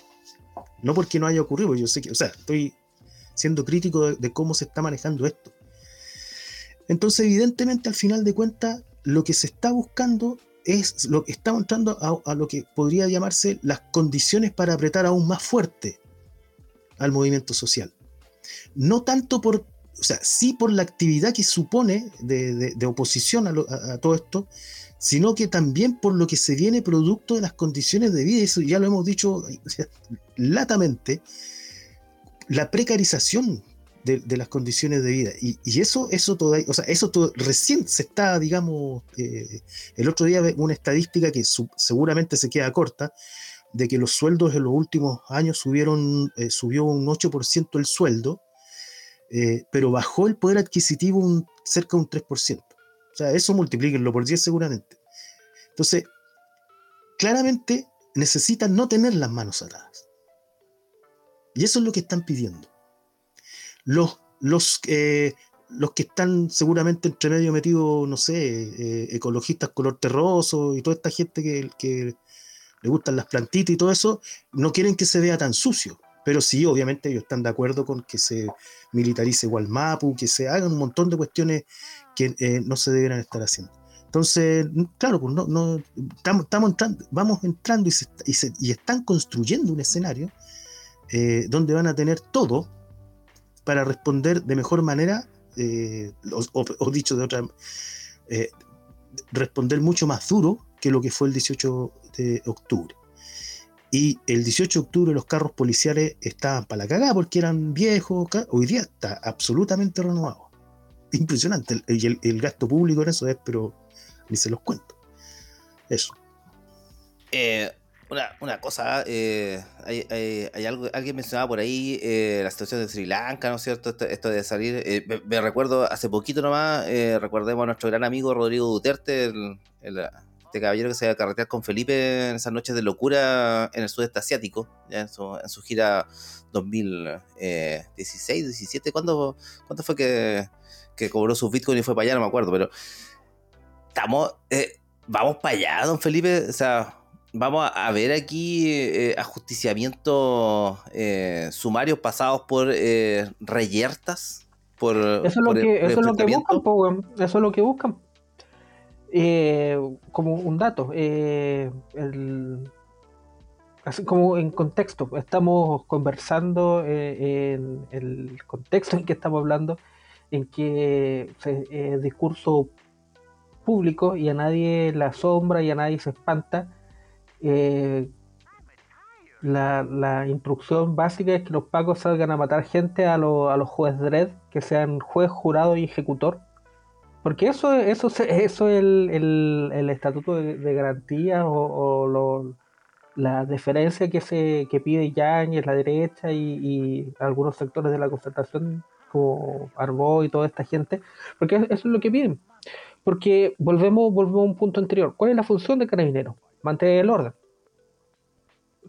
No porque no haya ocurrido, yo sé que, o sea, estoy siendo crítico de, cómo se está manejando esto. Entonces, evidentemente, al final de cuentas, lo que se está buscando es lo que está entrando a, a, lo que podría llamarse las condiciones para apretar aún más fuerte al movimiento social. No tanto por o sea, sí por la actividad que supone de, oposición a, todo esto, sino que también por lo que se viene producto de las condiciones de vida, eso ya lo hemos dicho latamente, la precarización de, las condiciones de vida. Y, eso, eso todavía, o sea, eso todo, recién se está, digamos, eh, el otro día una estadística que seguramente se queda corta, de que los sueldos en los últimos años subieron, eh, subió un 8% el sueldo, eh, pero bajó el poder adquisitivo un, cerca de un 3%. O sea, eso multiplíquenlo por 10 seguramente. Entonces, claramente necesitan no tener las manos atadas. Y eso es lo que están pidiendo. Los, los, eh, los que están seguramente entre medio metidos, no sé, eh, ecologistas color terroso y toda esta gente que, le gustan las plantitas y todo eso, no quieren que se vea tan sucio. Pero sí, obviamente ellos están de acuerdo con que se militarice Mapu, que se hagan un montón de cuestiones que eh, no se deberían estar haciendo. Entonces, claro, pues no, no estamos, estamos entrando, vamos entrando y, están construyendo un escenario eh, donde van a tener todo para responder de mejor manera, eh, o, dicho de otra, responder mucho más duro que lo que fue el 18 de octubre. Y el 18 de octubre los carros policiales estaban para la cagada porque eran viejos. Hoy día está absolutamente renovado. Impresionante. Y el, gasto público en eso es, pero ni se los cuento. Eso. Eh, una, cosa, eh, hay, algo, alguien mencionaba por ahí eh, la situación de Sri Lanka, ¿no es cierto? Esto, de salir. Me, recuerdo hace poquito nomás, recordemos a nuestro gran amigo Rodrigo Duterte, el, el este caballero que se iba a carretear con Felipe en esas noches de locura en el sudeste asiático, ya en, su, gira 2016, 17, ¿cuándo, ¿cuándo fue que, cobró su Bitcoin y fue para allá? No me acuerdo, pero estamos, eh, vamos para allá, don Felipe, o sea, vamos a ver aquí eh, ajusticiamientos eh, sumarios pasados por reyertas. Por, eso es lo, que, eso es lo que buscan, eso es lo que buscan. Eh, como un dato, eh, así como en contexto, estamos conversando eh, en el contexto en que estamos hablando, en que es discurso público y a nadie la asombra y a nadie se espanta. La, instrucción básica es que los pacos salgan a matar gente a, a los jueces Dredd, que sean juez, jurado y ejecutor porque eso, eso, eso es el, el, estatuto de, garantía o, la deferencia que se que pide Yáñez, la derecha y, algunos sectores de la concertación como Arbó y toda esta gente, porque eso es lo que piden. Porque volvemos, volvemos a un punto anterior. ¿Cuál es la función de Carabineros? Mantener el orden.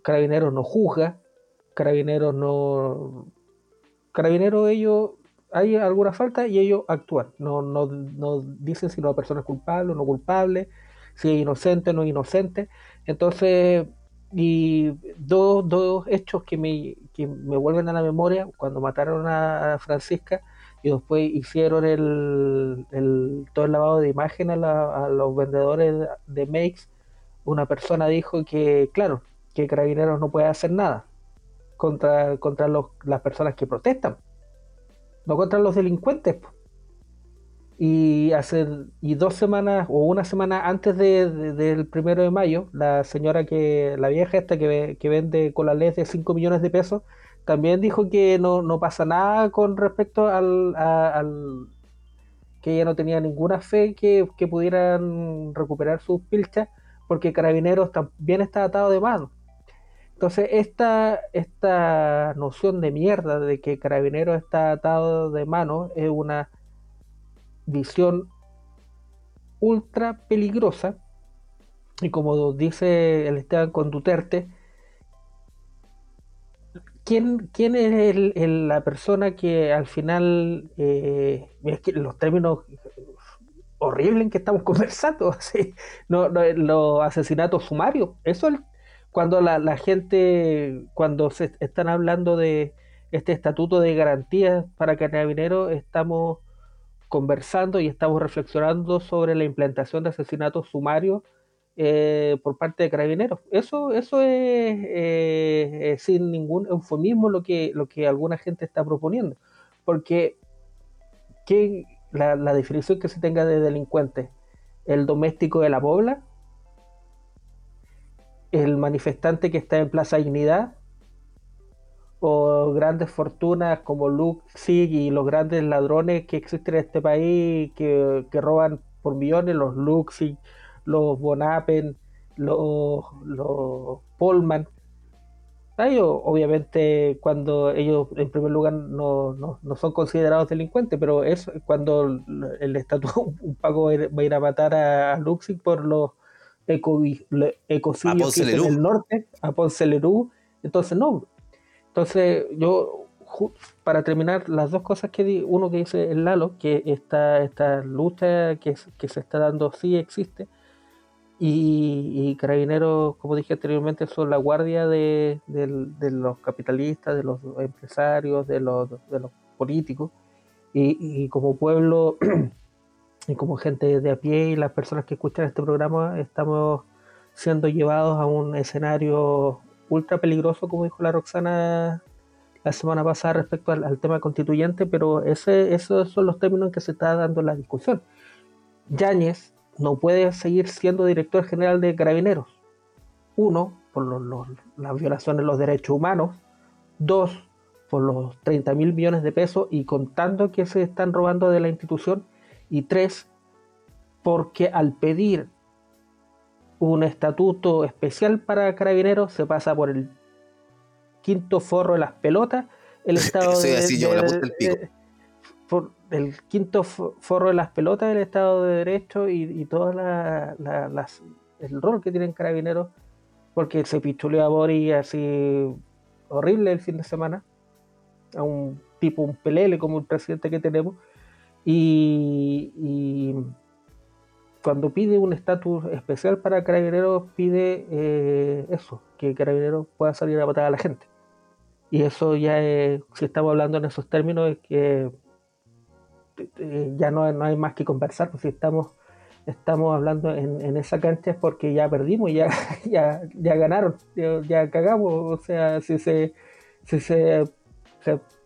Carabineros no juzga, Carabineros no... Carabineros ellos hay alguna falta y ellos actúan. No, no, no dicen si la persona es culpable o no culpable, si es inocente o no inocente. Entonces, y dos, dos hechos que me, que me vuelven a la memoria, cuando mataron a Francisca y después hicieron el, el todo el lavado de imagen a, los vendedores de Makes, una persona dijo que, claro, que Carabineros no puede hacer nada contra, contra las personas que protestan no contra los delincuentes. Y hace y dos semanas o una semana antes del primero de mayo, la señora que, la vieja esta que, que vende colales de 5 millones de pesos, también dijo que no, pasa nada con respecto al, que ella no tenía ninguna fe que, que pudieran recuperar sus pilchas, porque Carabineros también está atado de mano. Entonces, esta, esta noción de mierda de que Carabineros está atado de mano es una visión ultra peligrosa. Y como dice el Esteban con Duterte, ¿quién, quién es la persona que al final, eh, los términos horribles en que estamos conversando, no, los asesinatos sumarios, eso es cuando la, gente, cuando se están hablando de este estatuto de garantías para carabineros, estamos conversando y estamos reflexionando sobre la implantación de asesinatos sumarios eh, por parte de carabineros. Eso, eso es eh, sin ningún eufemismo lo que, lo que alguna gente está proponiendo. Porque la, la definición que se tenga de delincuente, el doméstico de la pobla, el manifestante que está en Plaza Dignidad o grandes fortunas como Luke Sig y los grandes ladrones que existen en este país que, roban por millones, los Luxig, los Bonapen, los, los Polman. Ellos, obviamente, cuando ellos en primer lugar no, no, son considerados delincuentes, pero es cuando el estatuto un pago va a ir a matar a Luxig por los ecocidios que en el norte, a Ponce Lerú. Entonces, no. Entonces, yo, para terminar, las dos cosas que di, uno que dice el Lalo, que esta, esta lucha que, que se está dando sí existe, y, Carabineros, como dije anteriormente, son la guardia de, los capitalistas, de los empresarios, de los, de los políticos, y, y como pueblo y como gente de a pie y las personas que escuchan este programa estamos siendo llevados a un escenario ultra peligroso, como dijo la Roxana la semana pasada respecto al, tema constituyente, pero ese, esos son los términos en que se está dando la discusión. Yáñez no puede seguir siendo director general de Carabineros. Uno, por las violaciones de los derechos humanos. Dos, por los 30 mil millones de pesos y contando que se están robando de la institución y tres, porque al pedir un estatuto especial para carabineros se pasa por el quinto forro de las pelotas, el estado de, por el quinto forro de las pelotas del Estado de Derecho y, y todo la, las, el rol que tienen carabineros, porque se pichuleó a Boris así horrible el fin de semana, a un tipo, un pelele como el presidente que tenemos, y, cuando pide un estatus especial para Carabineros, pide eh, eso, que Carabineros pueda salir a matar a la gente. Y eso ya es, si estamos hablando en esos términos, es que eh, ya no, no, hay más que conversar, pues si estamos, estamos hablando en, esa cancha es porque ya perdimos, ya, ya, ya ganaron, ya, cagamos, o sea, si se, si se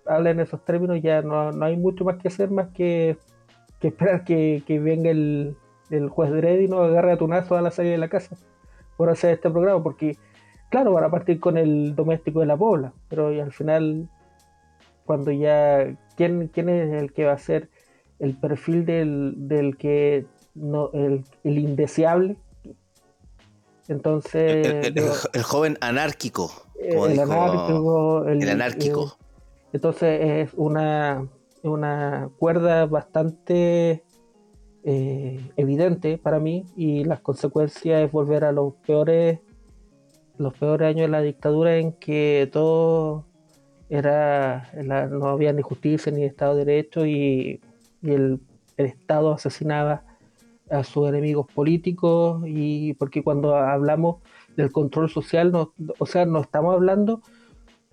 habla en esos términos, ya no, hay mucho más que hacer más que, esperar que, venga el, juez de y nos agarre a tunazo a la salida de la casa por hacer este programa, porque claro, van a partir con el doméstico de la pobla, pero al final, cuando ya, ¿quién, quién es el que va a ser el perfil del, que, no, el, indeseable? Entonces... El, joven anárquico. el, anárquico, el, anárquico. Entonces es una, una cuerda bastante eh, evidente para mí y las consecuencias es volver a los peores los peores años de la dictadura en que todo era no había ni justicia ni Estado de Derecho y, el, Estado asesinaba a sus enemigos políticos y porque cuando hablamos del control social, o sea, no estamos hablando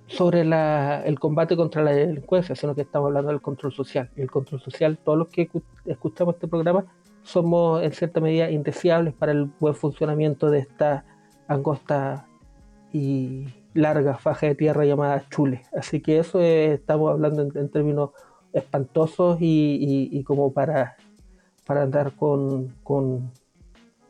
sobre el combate contra la delincuencia, sino que estamos hablando del control social. El control social, todos los que escuchamos este programa, somos en cierta medida indeseables para el buen funcionamiento de esta angosta y larga faja de tierra llamada Chule. Así que eso estamos hablando en, términos espantosos y, como para, para andar con, con,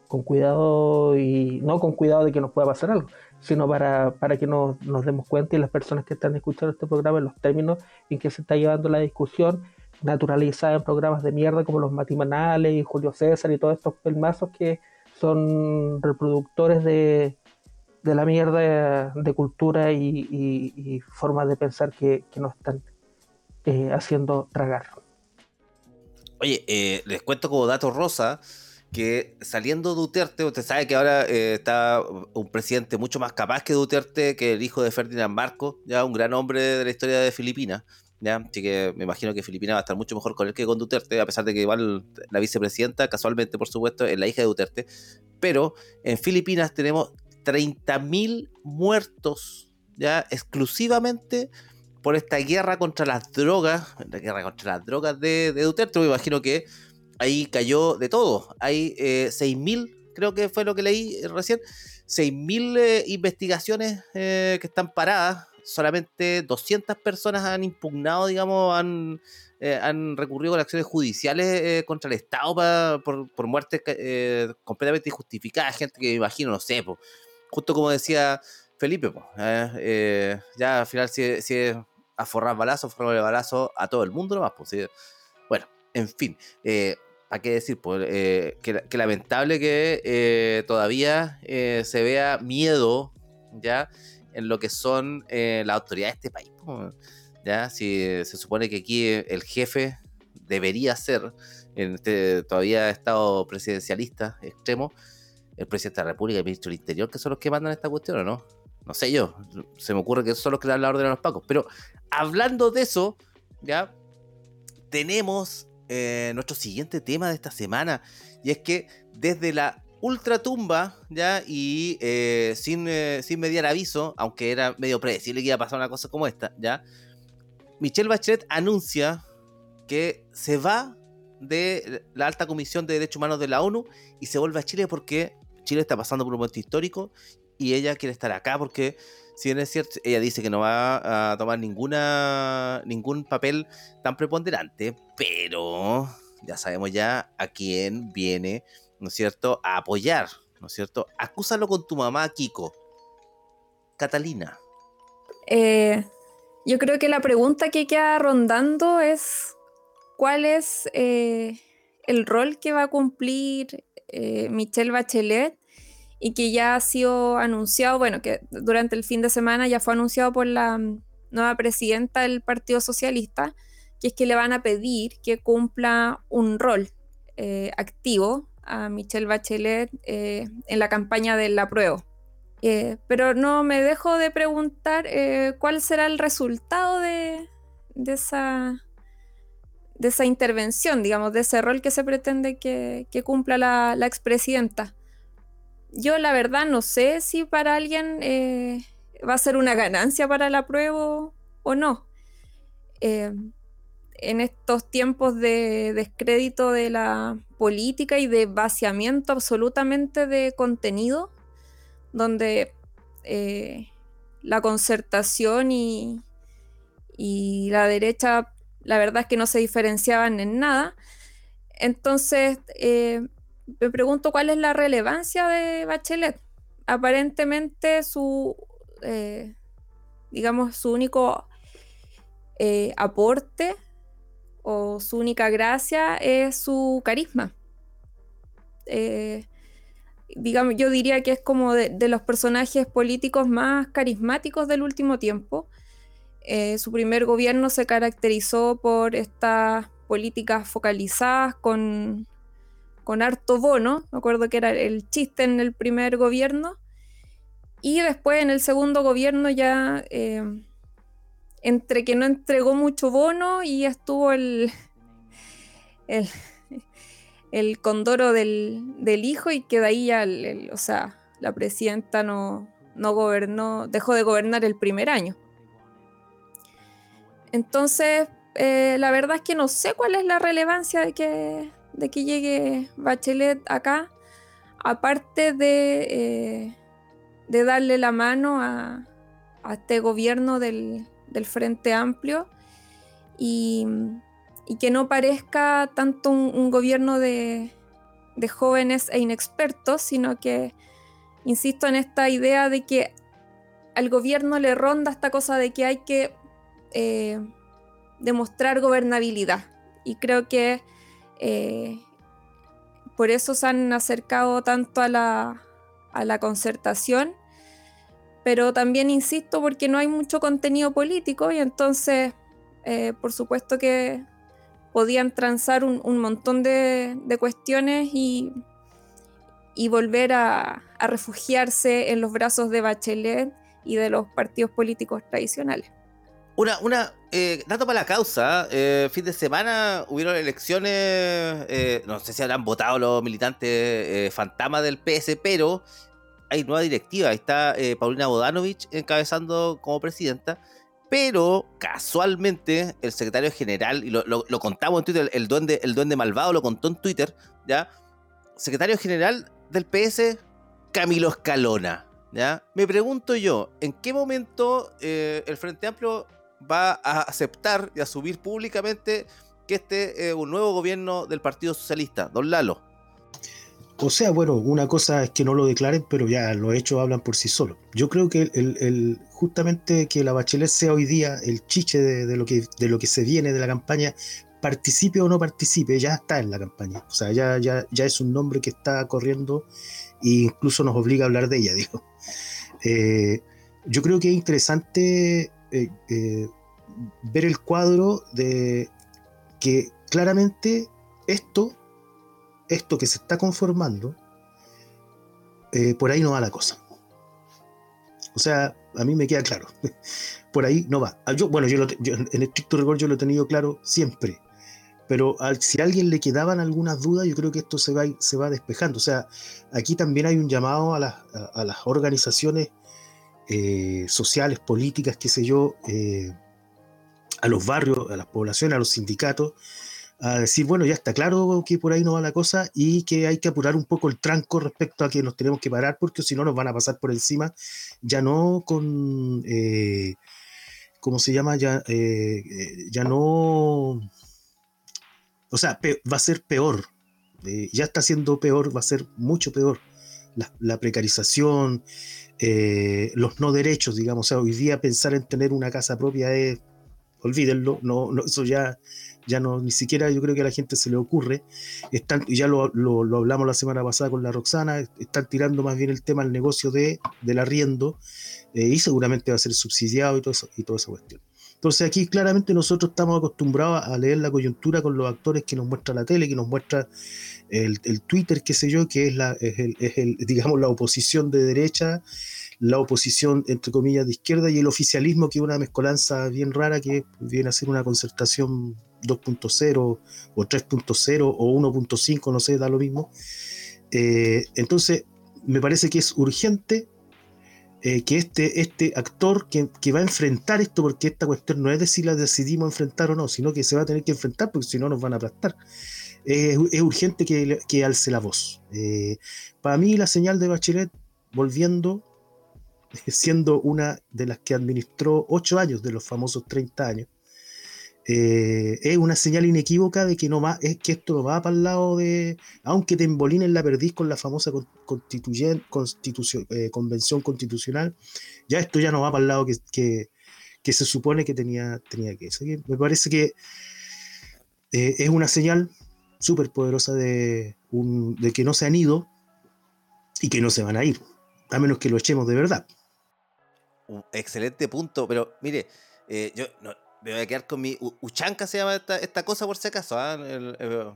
cuidado y no con cuidado de que nos pueda pasar algo, sino para, para que nos, demos cuenta y las personas que están escuchando este programa en los términos en que se está llevando la discusión naturalizada en programas de mierda como los Matimanales y Julio César y todos estos pelmazos que son reproductores de, de la mierda de, cultura y, formas de pensar que, nos están eh, haciendo tragar. Oye, eh, les cuento como dato rosa que saliendo Duterte, usted sabe que ahora eh, está un presidente mucho más capaz que Duterte, que el hijo de Ferdinand Marcos, ya un gran hombre de la historia de Filipinas. ¿ya? Así que me imagino que Filipinas va a estar mucho mejor con él que con Duterte, a pesar de que igual la vicepresidenta, casualmente por supuesto, es la hija de Duterte. Pero en Filipinas tenemos 30.000 muertos ya exclusivamente por esta guerra contra las drogas, la guerra contra las drogas de, Duterte. Me imagino que ahí cayó de todo. Hay eh, 6.000, creo que fue lo que leí recién, 6.000 eh, investigaciones eh, que están paradas. Solamente 200 personas han impugnado, digamos, han, eh, han recurrido a acciones judiciales contra el Estado por, por, muertes completamente injustificadas. Gente que me imagino, no sé, justo como decía Felipe, ya al final si, si a forrar balazos, forrar balazo a todo el mundo nomás. Pues, Bueno, en fin. Eh, ¿Para qué decir? Pues, eh, que, lamentable que eh, todavía se vea miedo ya en lo que son las autoridades de este país. ya si se supone que aquí el jefe debería ser en este todavía estado presidencialista extremo el presidente de la República y el ministro del Interior que son los que mandan esta cuestión o no no sé yo, se me ocurre que son los que dan la orden a los pacos. Pero hablando de eso, ya tenemos eh, nuestro siguiente tema de esta semana. Y es que desde la ultratumba, ya, y eh, sin, eh, sin mediar aviso, aunque era medio predecible que iba a pasar una cosa como esta, ya, Michelle Bachelet anuncia que se va de la alta comisión de derechos humanos de la ONU y se vuelve a Chile porque Chile está pasando por un momento histórico y ella quiere estar acá porque, si bien es cierto, ella dice que no va a tomar ninguna ningún papel tan preponderante, pero ya sabemos ya a quién viene, ¿no es cierto?, a apoyar, ¿no es cierto? Acúsalo con tu mamá, Kiko. Catalina. Eh, yo creo que la pregunta que queda rondando es cuál es eh, el rol que va a cumplir eh, Michelle Bachelet y que ya ha sido anunciado, bueno, que durante el fin de semana ya fue anunciado por la mm, nueva presidenta del Partido Socialista, que es que le van a pedir que cumpla un rol eh, activo a Michelle Bachelet eh, en la campaña del apruebo. Eh, pero no me dejo de preguntar cuál será el resultado de, esa, de esa intervención, digamos, de ese rol que se pretende que, cumpla la, la expresidenta yo la verdad no sé si para alguien eh, va a ser una ganancia para la prueba o no. Eh, en estos tiempos de descrédito de la política y de vaciamiento absolutamente de contenido, donde eh, la concertación y, y la derecha, la verdad es que no se diferenciaban en nada. Entonces, me pregunto cuál es la relevancia de Bachelet. Aparentemente su, eh, digamos, su único eh, aporte o su única gracia es su carisma. Eh, digamos, yo diría que es como de, los personajes políticos más carismáticos del último tiempo. su primer gobierno se caracterizó por estas políticas focalizadas con con harto bono, me acuerdo que era el chiste en el primer gobierno, y después en el segundo gobierno ya, eh, entre que no entregó mucho bono y estuvo el, el, condoro del, hijo y que de ahí ya, o sea, la presidenta no, no gobernó, dejó de gobernar el primer año. Entonces, eh, la verdad es que no sé cuál es la relevancia de que, de que llegue Bachelet acá, aparte de, eh, de darle la mano a, este gobierno del, Frente Amplio y, que no parezca tanto un, gobierno de, jóvenes e inexpertos, sino que, insisto en esta idea de que al gobierno le ronda esta cosa de que hay que eh, demostrar gobernabilidad. Y creo que eh, por eso se han acercado tanto a la, concertación pero también insisto porque no hay mucho contenido político y entonces, eh, por supuesto que podían transar un, montón de, cuestiones y volver a, refugiarse en los brazos de Bachelet y de los partidos políticos tradicionales. Una, una eh, dato para la causa, eh, fin de semana hubieron elecciones, eh, no sé si habrán votado los militantes fantasmas del PS, pero hay nueva directiva, ahí está Paulina Bodanovich encabezando como presidenta, pero casualmente el secretario general, y lo, lo, contamos en Twitter, el duende, el duende malvado lo contó en Twitter, ¿ya? Secretario general del PS, Camilo Escalona, ¿ya? Me pregunto yo, ¿en qué momento el Frente Amplio va a aceptar y asumir públicamente que este es un nuevo gobierno del Partido Socialista, don Lalo. O sea, bueno, una cosa es que no lo declaren, pero ya los hechos hablan por sí solos. Yo creo que el, justamente que la Bachelet sea hoy día el chiche de, lo que, de lo que se viene de la campaña, participe o no participe, ya está en la campaña. O sea, ya, ya, ya es un nombre que está corriendo e incluso nos obliga a hablar de ella, digo. Eh, yo creo que es interesante eh, eh, ver el cuadro de que claramente esto, esto que se está conformando, eh, por ahí no va la cosa. O sea, a mí me queda claro. por ahí no va. Ah, yo, bueno, yo, en estricto rigor yo lo he tenido claro siempre. Pero si a alguien le quedaban algunas dudas, yo creo que esto se va, se va despejando. O sea, aquí también hay un llamado a las, a las organizaciones eh, sociales, políticas, qué sé yo, eh, a los barrios, a las poblaciones, a los sindicatos, a decir, bueno, ya está claro que por ahí no va la cosa y que hay que apurar un poco el tranco respecto a que nos tenemos que parar porque si no nos van a pasar por encima, ya no con, eh, ¿cómo se llama? Ya, ya no, o sea, va a ser peor, ya está siendo peor, va a ser mucho peor. la precarización, eh, los no derechos, digamos. O sea, hoy día pensar en tener una casa propia es, olvídenlo, no, eso ya, ya no, ni siquiera yo creo que a la gente se le ocurre. Están, y ya lo, lo, hablamos la semana pasada con la Roxana, están tirando más bien el tema al negocio de, del arriendo eh, y seguramente va a ser subsidiado y, todo y toda esa cuestión. Entonces aquí claramente nosotros estamos acostumbrados a leer la coyuntura con los actores que nos muestra la tele, que nos muestra el, Twitter, qué sé yo, que es, la, es, el, digamos, la oposición de derecha, la oposición, entre comillas, de izquierda, y el oficialismo, que es una mezcolanza bien rara, que viene a ser una concertación 2.0 o 3.0 o 1.5, no sé, da lo mismo. Eh, entonces, me parece que es urgente eh, que este, este actor que, va a enfrentar esto, porque esta cuestión no es de si la decidimos enfrentar o no, sino que se va a tener que enfrentar porque si no nos van a aplastar es, urgente que, alce la voz. Eh, para mí la señal de Bachelet, volviendo, siendo una de las que administró ocho años de los famosos 30 años, eh, es una señal inequívoca de que no va, es que esto no va para el lado de, aunque te embolinen la perdiz con la famosa constitución, eh, convención constitucional, ya esto ya no va para el lado que, que, se supone que tenía, tenía que ir. Me parece que es una señal súper poderosa de, de que no se han ido y que no se van a ir, a menos que lo echemos de verdad. Un excelente punto, pero mire, eh, yo me voy a quedar con mi. Uchanca se llama esta, cosa por si acaso, ¿ah?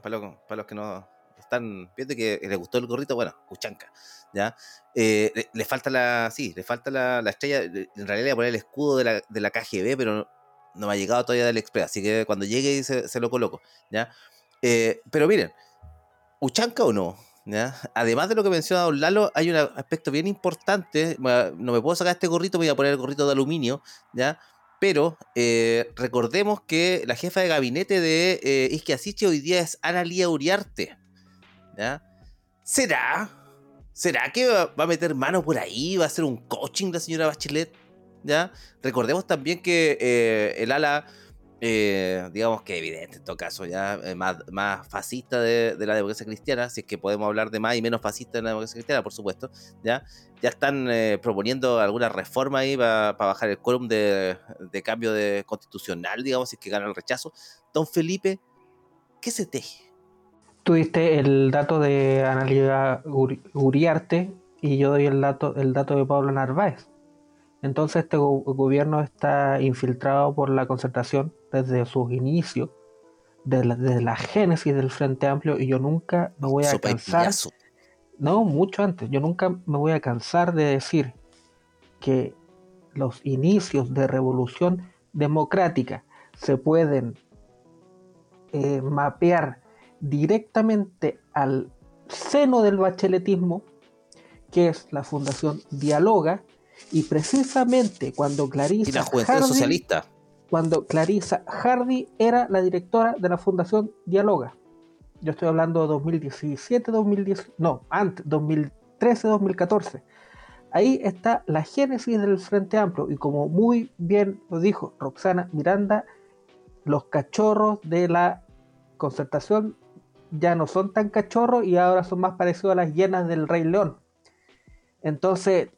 para, los, que no están viendo que les gustó el gorrito, bueno, Uchanca, ¿ya? Eh, le, falta la. Sí, le falta la, estrella. En realidad le voy a poner el escudo de la, de la KGB, pero no, me ha llegado todavía del Express, así que cuando llegue se lo coloco, ¿ya? Eh, pero miren, Uchanca o no, además de lo que menciona Don Lalo, hay un aspecto bien importante. No me puedo sacar este gorrito, me voy a poner el gorrito de aluminio, ¿ya? Pero eh, recordemos que la jefa de gabinete de eh, hoy día es Ana Lía Uriarte. ¿ya? ¿Será? ¿Será que va, a meter mano por ahí? ¿Va a hacer un coaching la señora Bachelet? ¿Ya? Recordemos también que eh, el ala eh, digamos que evidente en todo caso, ya eh, más, más fascista de, la democracia cristiana, si es que podemos hablar de más y menos fascista de la democracia cristiana, por supuesto, ya, ya están eh, proponiendo alguna reforma ahí para bajar el quórum de, cambio de constitucional, digamos, si es que gana el rechazo. Don Felipe, ¿qué se teje? Tuviste el dato de Analia Uriarte y yo doy el dato, el dato de Pablo Narváez. Entonces este gobierno está infiltrado por la concertación desde sus inicios, desde la, génesis del Frente Amplio, y yo nunca me voy a cansar. No, mucho antes. Yo nunca me voy a cansar de decir que los inicios de revolución democrática se pueden eh, mapear directamente al seno del bacheletismo, que es la Fundación Dialoga, y precisamente cuando Clarisa Hardy, Socialista. Cuando Clarisa Hardy era la directora de la Fundación Dialoga. Yo estoy hablando de 2017, 2010, no, antes, 2013, 2014. Ahí está la génesis del Frente Amplio y como muy bien lo dijo Roxana Miranda, los cachorros de la concertación ya no son tan cachorros y ahora son más parecidos a las hienas del Rey León. Entonces,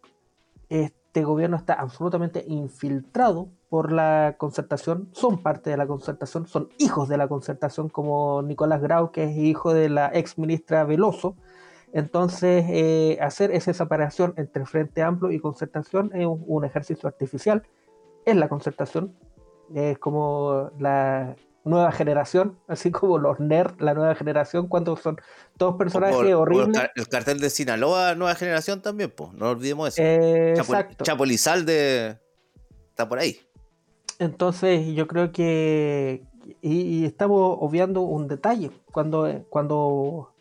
este gobierno está absolutamente infiltrado por la concertación, son parte de la concertación, son hijos de la concertación, como Nicolás Grau, que es hijo de la ex ministra Veloso, entonces, eh, hacer esa separación entre Frente Amplio y concertación es un, ejercicio artificial. Es la concertación, es como la nueva generación, así como los nerds, la nueva generación, cuando son todos personajes horribles. el, cartel de Sinaloa, nueva generación también, pues, no olvidemos eso. Eh, Chapolizalde está por ahí. Entonces, yo creo que. Y, estamos obviando un detalle. Cuando, cuando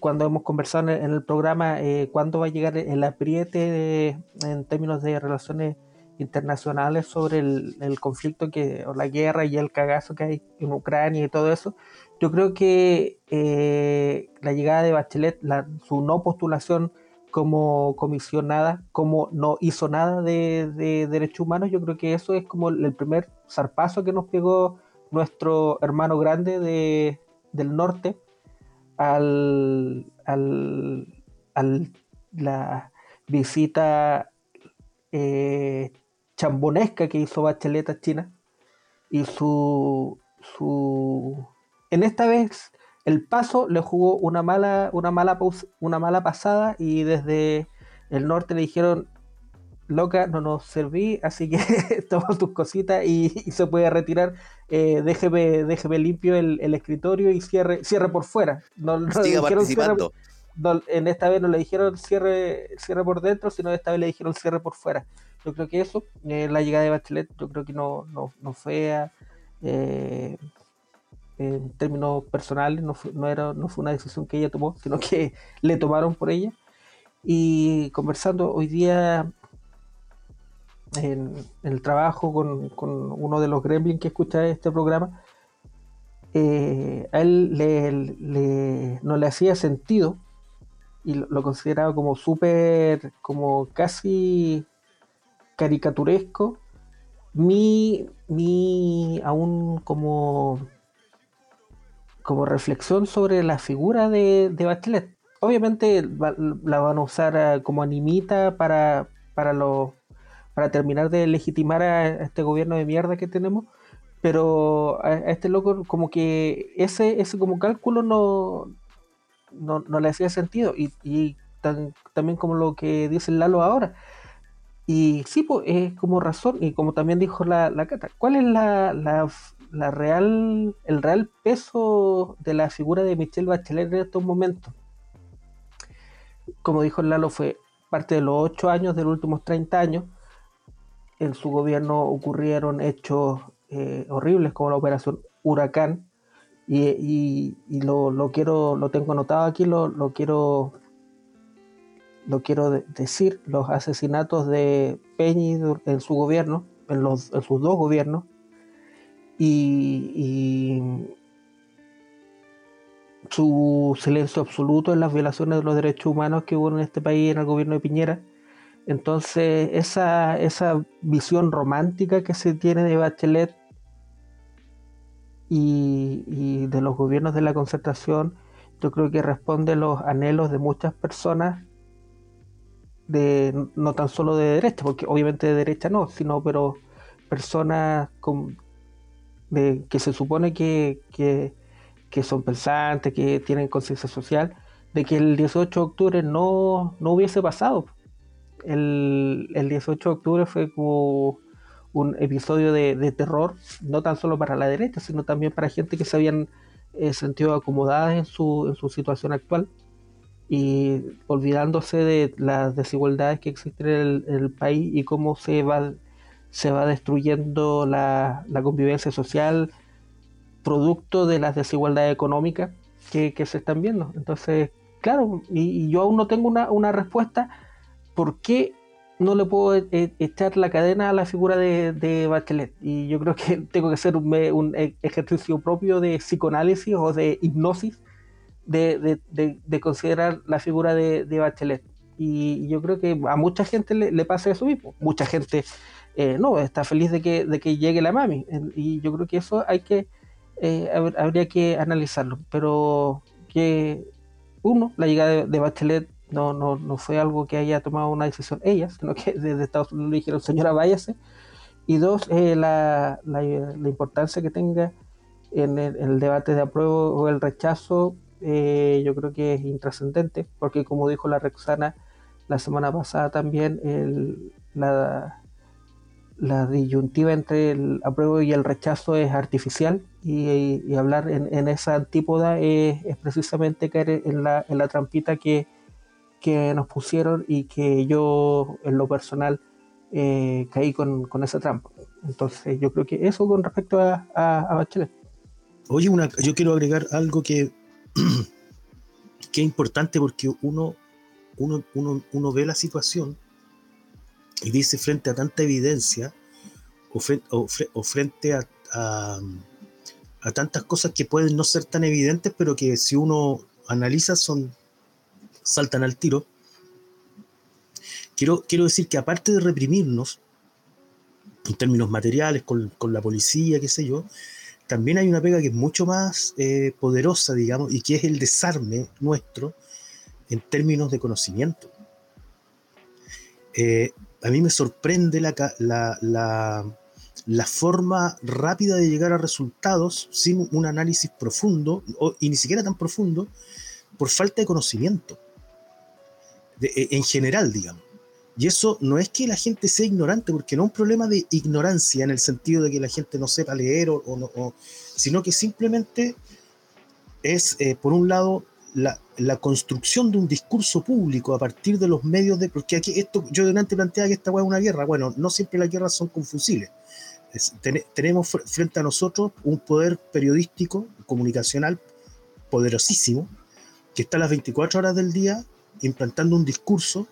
cuando hemos conversado en el programa eh, cuándo va a llegar el apriete en términos de relaciones internacionales sobre el, conflicto que o la guerra y el cagazo que hay en Ucrania y todo eso yo creo que eh, la llegada de Bachelet su no postulación como comisionada como no hizo nada de, derechos humanos yo creo que eso es como el primer zarpazo que nos pegó nuestro hermano grande de, del norte al, al, la visita eh, chambonesca que hizo Bachelet a China y su, su en esta vez el paso le jugó una mala una mala una mala pasada y desde el norte le dijeron loca, no nos serví, así que toma tus cositas y, se puede retirar. Eh, déjeme, déjeme limpio el, escritorio y cierre, cierre por fuera. No, no participando. en esta vez no le dijeron cierre, cierre por dentro, sino esta vez le dijeron cierre por fuera. Yo creo que eso, eh, la llegada de Bachelet, yo creo que no, no, no fue eh, en términos personales, no fue, no, era, no fue una decisión que ella tomó, sino que le tomaron por ella. Y conversando hoy día en, el trabajo con, uno de los gremlins que escucha este programa, eh, a él le, no le hacía sentido y lo, consideraba como súper, como casi caricaturesco, mi, mi aún como, como reflexión sobre la figura de, de. Obviamente la van a usar como animita para, para los para terminar de legitimar a este gobierno de mierda que tenemos, pero a, este loco como que ese, ese como cálculo no, no, le hacía sentido y, también como lo que dice Lalo ahora. Y sí, pues es como razón, y como también dijo la, la Cata, ¿cuál es la, la, real, el real peso de la figura de Michelle Bachelet en estos momentos? Como dijo Lalo, fue parte de los ocho años de los últimos 30 años, en su gobierno ocurrieron hechos eh, horribles como la operación Huracán y, lo, quiero lo tengo anotado aquí lo, quiero lo quiero decir los asesinatos de Peñi en su gobierno en, los, en sus dos gobiernos y, su silencio absoluto en las violaciones de los derechos humanos que hubo en este país en el gobierno de Piñera. Entonces, esa, esa visión romántica que se tiene de Bachelet y, de los gobiernos de la concertación, yo creo que responde a los anhelos de muchas personas, de, no tan solo de derecha, porque obviamente de derecha no, sino pero personas con, de, que se supone que, que, son pensantes, que tienen conciencia social, de que el 18 de octubre no, no hubiese pasado. El, el 18 de octubre fue como un episodio de, terror, no tan solo para la derecha, sino también para gente que se habían eh, sentido acomodada en su, en su situación actual. Y olvidándose de las desigualdades que existen en el, en el país y cómo se va, se va destruyendo la, la, convivencia social producto de las desigualdades económicas que, que se están viendo. Entonces, claro, y, yo aún no tengo una, una respuesta por qué no le puedo e, e, echar la cadena a la figura de, de, Bachelet. Y yo creo que tengo que hacer un, un e, ejercicio propio de psicoanálisis o de hipnosis de, de, de considerar la figura de, Bachelet. Y yo creo que a mucha gente le, le pasa eso mismo. Mucha gente eh, no está feliz de que, de que llegue la mami. Y yo creo que eso hay que eh, habría que analizarlo. Pero que uno, la llegada de, Bachelet no, no, no fue algo que haya tomado una decisión ella, sino que desde Estados Unidos le dijeron, señora, váyase. Y dos, eh, la, la, la, importancia que tenga en el, el, debate de apruebo o el rechazo, yo creo que es intrascendente, porque como dijo la Rexana la semana pasada también, el, la, la disyuntiva entre el apruebo y el rechazo es artificial y, hablar en, en, esa antípoda es, es, precisamente caer en la, en la trampita que, que nos pusieron y que yo en lo personal eh, caí con, con, esa trampa. Entonces yo creo que eso con respecto a, a, a Bachelet. Oye, una, yo quiero agregar algo que, que es importante porque uno, uno, uno, uno ve la situación y dice frente a tanta evidencia o frente, a, tantas cosas que pueden no ser tan evidentes, pero que si uno analiza son saltan al tiro. Quiero, quiero decir que aparte de reprimirnos, en términos materiales, con, con la policía, qué sé yo, también hay una pega que es mucho más eh, poderosa, digamos, y que es el desarme nuestro en términos de conocimiento. Eh, a mí me sorprende la, la, la, forma rápida de llegar a resultados sin un análisis profundo, o, y ni siquiera tan profundo, por falta de conocimiento e, en general, digamos. Y eso no es que la gente sea ignorante, porque no es un problema de ignorancia en el sentido de que la gente no sepa leer, o, o, o sino que simplemente es, eh, por un lado, la, la, construcción de un discurso público a partir de los medios de... Porque aquí esto, yo delante planteaba que esta es una guerra. Bueno, no siempre las guerras son con fusiles. Es, ten, tenemos frente a nosotros un poder periodístico, comunicacional, poderosísimo, que está a las 24 horas del día implantando un discurso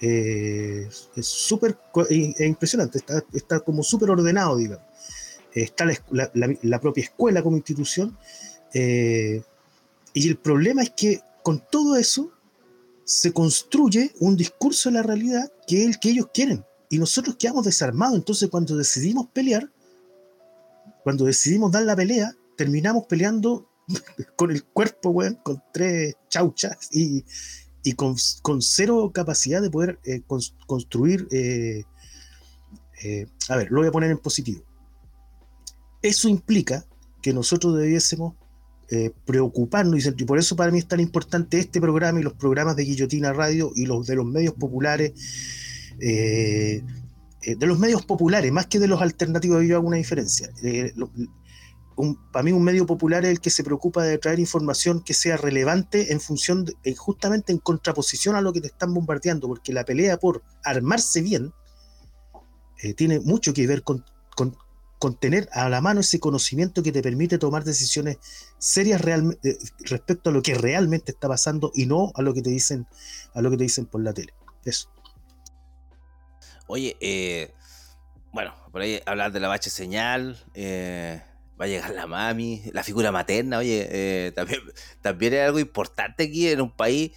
eh, es súper es impresionante, está, está como súper ordenado, digamos. Está la, la, la, propia escuela como institución. Eh, y el problema es que con todo eso se construye un discurso de la realidad que es el que ellos quieren. Y nosotros quedamos desarmados. Entonces, cuando decidimos pelear, cuando decidimos dar la pelea, terminamos peleando con el cuerpo, con tres chauchas y, y con, con, cero capacidad de poder eh, construir, eh, eh, a ver, lo voy a poner en positivo. Eso implica que nosotros debiésemos eh, preocuparnos, y por eso para mí es tan importante este programa y los programas de Guillotina Radio y los de los medios populares, de los medios populares, más que de los alternativos, yo hago una diferencia. Lo, un, para mí un medio popular es el que se preocupa de traer información que sea relevante en función, de, eh, justamente en contraposición a lo que te están bombardeando, porque la pelea por armarse bien eh, tiene mucho que ver con, con, tener a la mano ese conocimiento que te permite tomar decisiones serias real, eh, respecto a lo que realmente está pasando y no a lo que te dicen, a lo que te dicen por la tele. Eso. Oye, eh, bueno, por ahí hablar de la bache señal, eh, va a llegar la mami, la figura materna, oye, eh, también, también es algo importante aquí en un país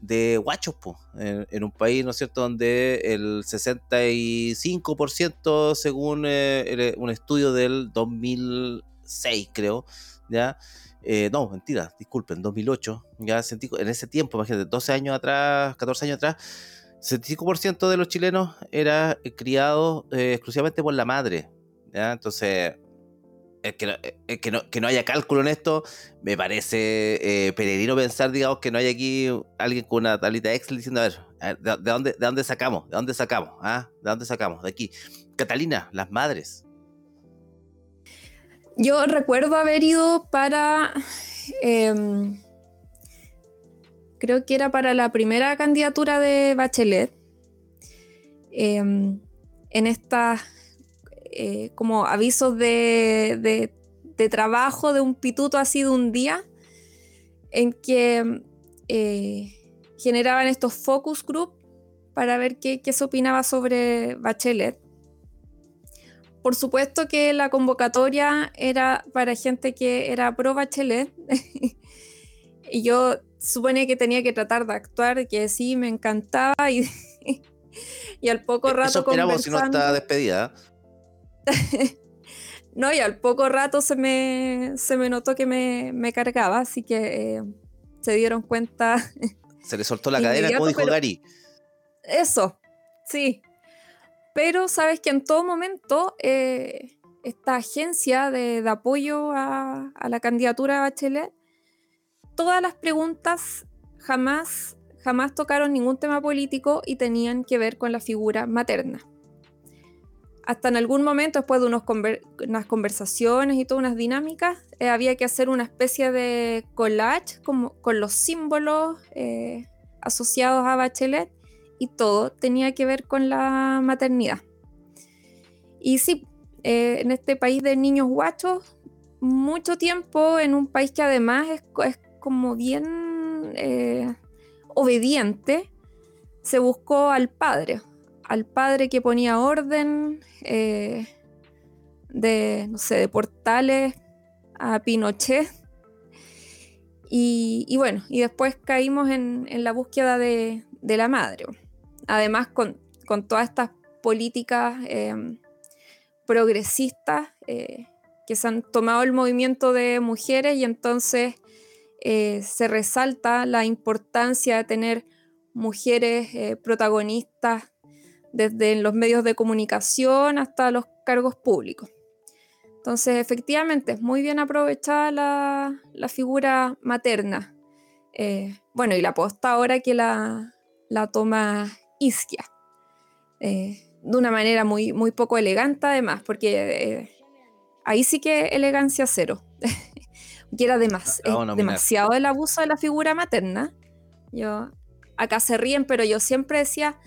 de guachos, en, en, un país, ¿no es cierto?, donde el 65%, según eh, un estudio del 2006, creo, ¿ya? Eh, no, mentira, disculpen, 2008, ya sentí, en ese tiempo, imagínate, 12 años atrás, 14 años atrás, 75% de los chilenos era criado exclusivamente por la madre, ¿ya? Entonces que, no, que, no, que no haya cálculo en esto, me parece eh, peregrino pensar, digamos, que no hay aquí alguien con una tablita Excel diciendo, a ver, ¿de, dónde, ¿de dónde sacamos? ¿De dónde sacamos? ¿Ah? ¿De dónde sacamos? De aquí. Catalina, las madres. Yo recuerdo haber ido para... Em, creo que era para la primera candidatura de Bachelet. Em, en estas eh, como avisos de, trabajo de un pituto así de un día, en que eh, generaban estos focus group para ver qué, se opinaba sobre Bachelet. Por supuesto que la convocatoria era para gente que era pro Bachelet. y yo supone que tenía que tratar de actuar, que sí, me encantaba. Y, y al poco rato. Eso si no está despedida. no, y al poco rato se me, se me notó que me, cargaba, así que eh, se dieron cuenta. Se le soltó la cadena, como dijo Gary. Eso, sí. Pero sabes que en todo momento eh, esta agencia de, apoyo a, a, la candidatura de Bachelet, todas las preguntas jamás, jamás tocaron ningún tema político y tenían que ver con la figura materna hasta en algún momento, después de unas conversaciones y todas unas dinámicas, eh, había que hacer una especie de collage con los símbolos eh, asociados a Bachelet y todo tenía que ver con la maternidad. Y sí, eh, en este país de niños guachos, mucho tiempo en un país que además es como bien obediente, se buscó al padre, al padre que ponía orden eh, de, no sé, de portales a Pinochet. Y, bueno, y después caímos en, la búsqueda de, la madre. Además, con, todas estas políticas eh, progresistas eh, que se han tomado el movimiento de mujeres y entonces se resalta la importancia de tener mujeres protagonistas desde los medios de comunicación hasta los cargos públicos. Entonces, efectivamente, es muy bien aprovechada la, figura materna. Eh, bueno, y la posta ahora que la, toma Isquia, eh, de una manera muy, muy poco elegante además, porque eh, ahí sí que elegancia cero. que era demasiado el abuso de la figura materna. Yo, acá se ríen, pero yo siempre decía,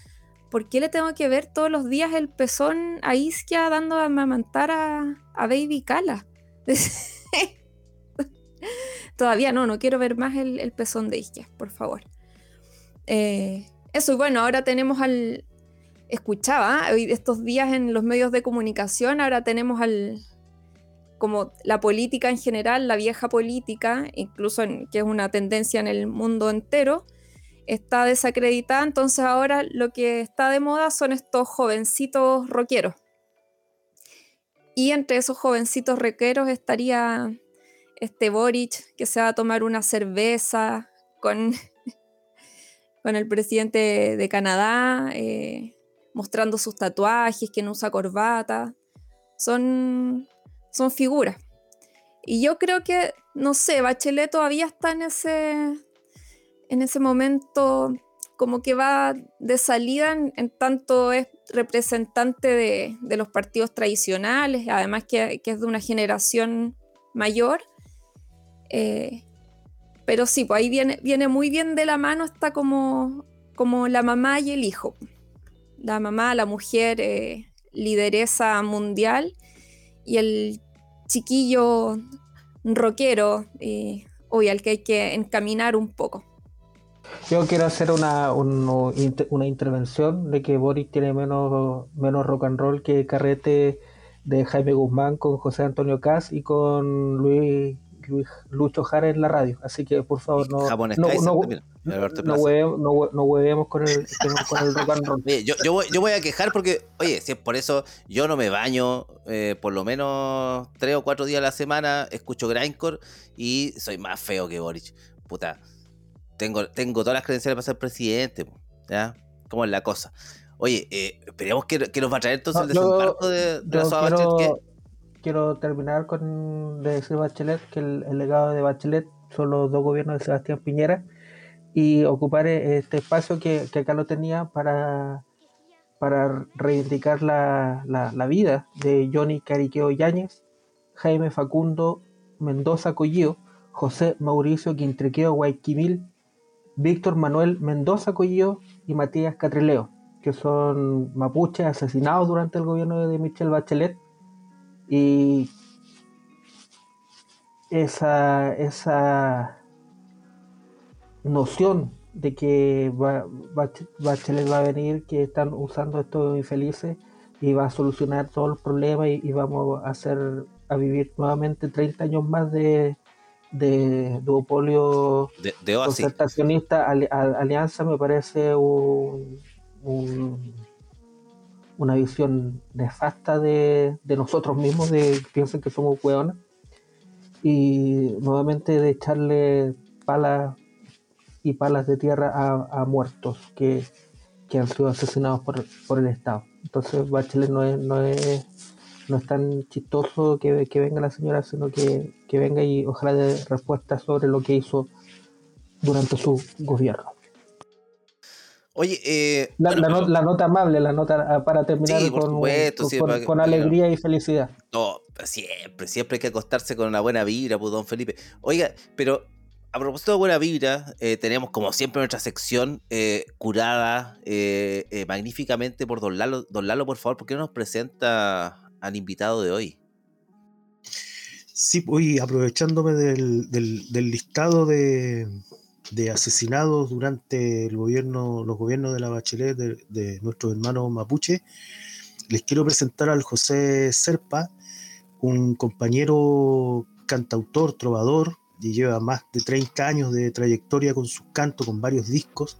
¿por qué le tengo que ver todos los días el pezón a Isquia dando a amamantar a, Baby Kala? Todavía no, no quiero ver más el, pezón de Isquia, por favor. Eh, eso, y bueno, ahora tenemos al. Escuchaba hoy estos días en los medios de comunicación, ahora tenemos al. como la política en general, la vieja política, incluso que es una tendencia en el mundo entero, está desacreditada, entonces ahora lo que está de moda son estos jovencitos rockeros. Y entre esos jovencitos rockeros estaría este Boric, que se va a tomar una cerveza con, con el presidente de Canadá, eh, mostrando sus tatuajes, que no usa corbata. Son, son figuras. Y yo creo que, no sé, Bachelet todavía está en ese, en ese momento como que va de salida en, tanto es representante de, los partidos tradicionales, además que, es de una generación mayor. Eh, pero sí, pues ahí viene, viene muy bien de la mano, está como, como la mamá y el hijo. La mamá, la mujer, eh, lideresa mundial, y el chiquillo rockero, eh, hoy al que hay que encaminar un poco. Yo quiero hacer una, una intervención de que Boris tiene menos, menos rock and roll que Carrete de Jaime Guzmán con José Antonio Cas y con Luis, Luis Lucho Jara en la radio. Así que por favor no, no, no, no, huevemos con el, con el rock and roll. yo, yo, voy, yo voy a quejar porque, oye, si es por eso yo no me baño eh, por lo menos tres o cuatro días a la semana, escucho Grindcore y soy más feo que Boris. Puta tengo, tengo todas las credenciales para ser presidente, ¿ya? ¿Cómo es la cosa? Oye, eh, esperemos que, que, nos va a traer entonces el desembarco de, de la quiero, quiero terminar con de decir Bachelet que el, legado de Bachelet son los dos gobiernos de Sebastián Piñera y ocupar este espacio que, acá lo tenía para, para reivindicar la, vida de Johnny Cariqueo Yáñez, Jaime Facundo Mendoza Collío, José Mauricio Quintriqueo Guayquimil, Víctor Manuel Mendoza Collío y Matías Catrileo, que son mapuches asesinados durante el gobierno de Michelle Bachelet. Y esa, esa noción de que Bachelet va a venir, que están usando estos infelices y va a solucionar todos los problemas y, vamos a hacer a vivir nuevamente 30 años más de, de duopolio de, concertacionista alianza me parece un, una visión nefasta de, nosotros mismos, de piensen que somos hueones, y nuevamente de echarle palas y palas de tierra a, muertos que, han sido asesinados por, por, el Estado. Entonces Bachelet no es, no es, no es tan chistoso que, que venga la señora, sino que, que venga y ojalá dé respuestas sobre lo que hizo durante su gobierno. Oye, eh, la, nota amable, la nota ah, para terminar con, con, alegría y felicidad. No, siempre, siempre hay que acostarse con una buena vibra, pues, don Felipe. Oiga, pero a propósito de buena vibra, eh, tenemos como siempre nuestra sección eh, curada magníficamente por Don Lalo. Don Lalo, por favor, ¿por qué no nos presenta al invitado de hoy? Sí, hoy aprovechándome del listado de, de asesinados durante el gobierno, los gobiernos de la Bachelet de, de nuestros hermanos mapuche, les quiero presentar al José Serpa, un compañero cantautor, trovador, y lleva más de 30 años de trayectoria con su canto, con varios discos.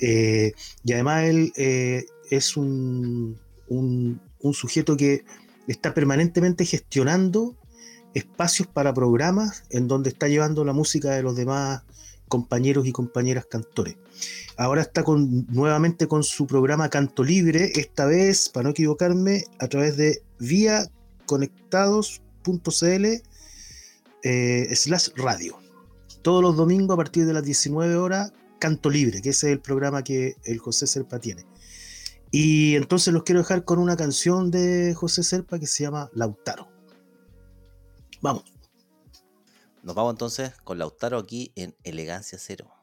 Eh, y además él eh, es un, un, sujeto que está permanentemente gestionando espacios para programas en donde está llevando la música de los demás compañeros y compañeras cantores. Ahora está nuevamente con su programa Canto Libre, esta vez, para no equivocarme, a través de vía conectados.cl eh, slash radio. Todos los domingos a partir de las 19 horas, Canto Libre, que ese es el programa que el José Serpa tiene. Y entonces los quiero dejar con una canción de José Serpa que se llama Lautaro. Vamos. Nos vamos entonces con Lautaro aquí en Elegancia Cero.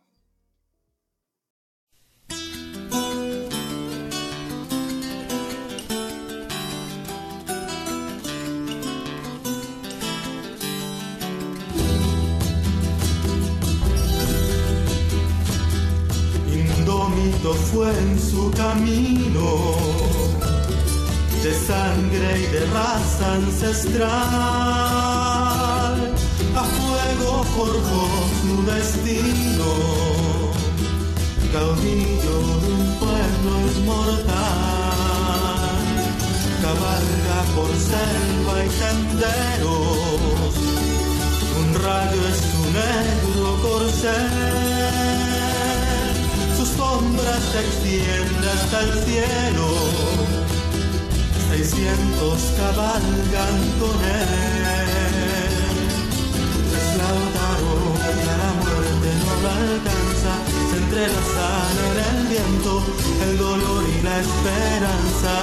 Indómito fue en su camino de sangre y de raza ancestral a fuego forjó su destino, caudillo de un pueblo inmortal, cabalga por selva y senderos, un rayo es su negro corcel, sombra se extiende hasta el cielo, seiscientos cabalgan con él y a la muerte no la alcanza, se entrelazan en el viento el dolor y la esperanza.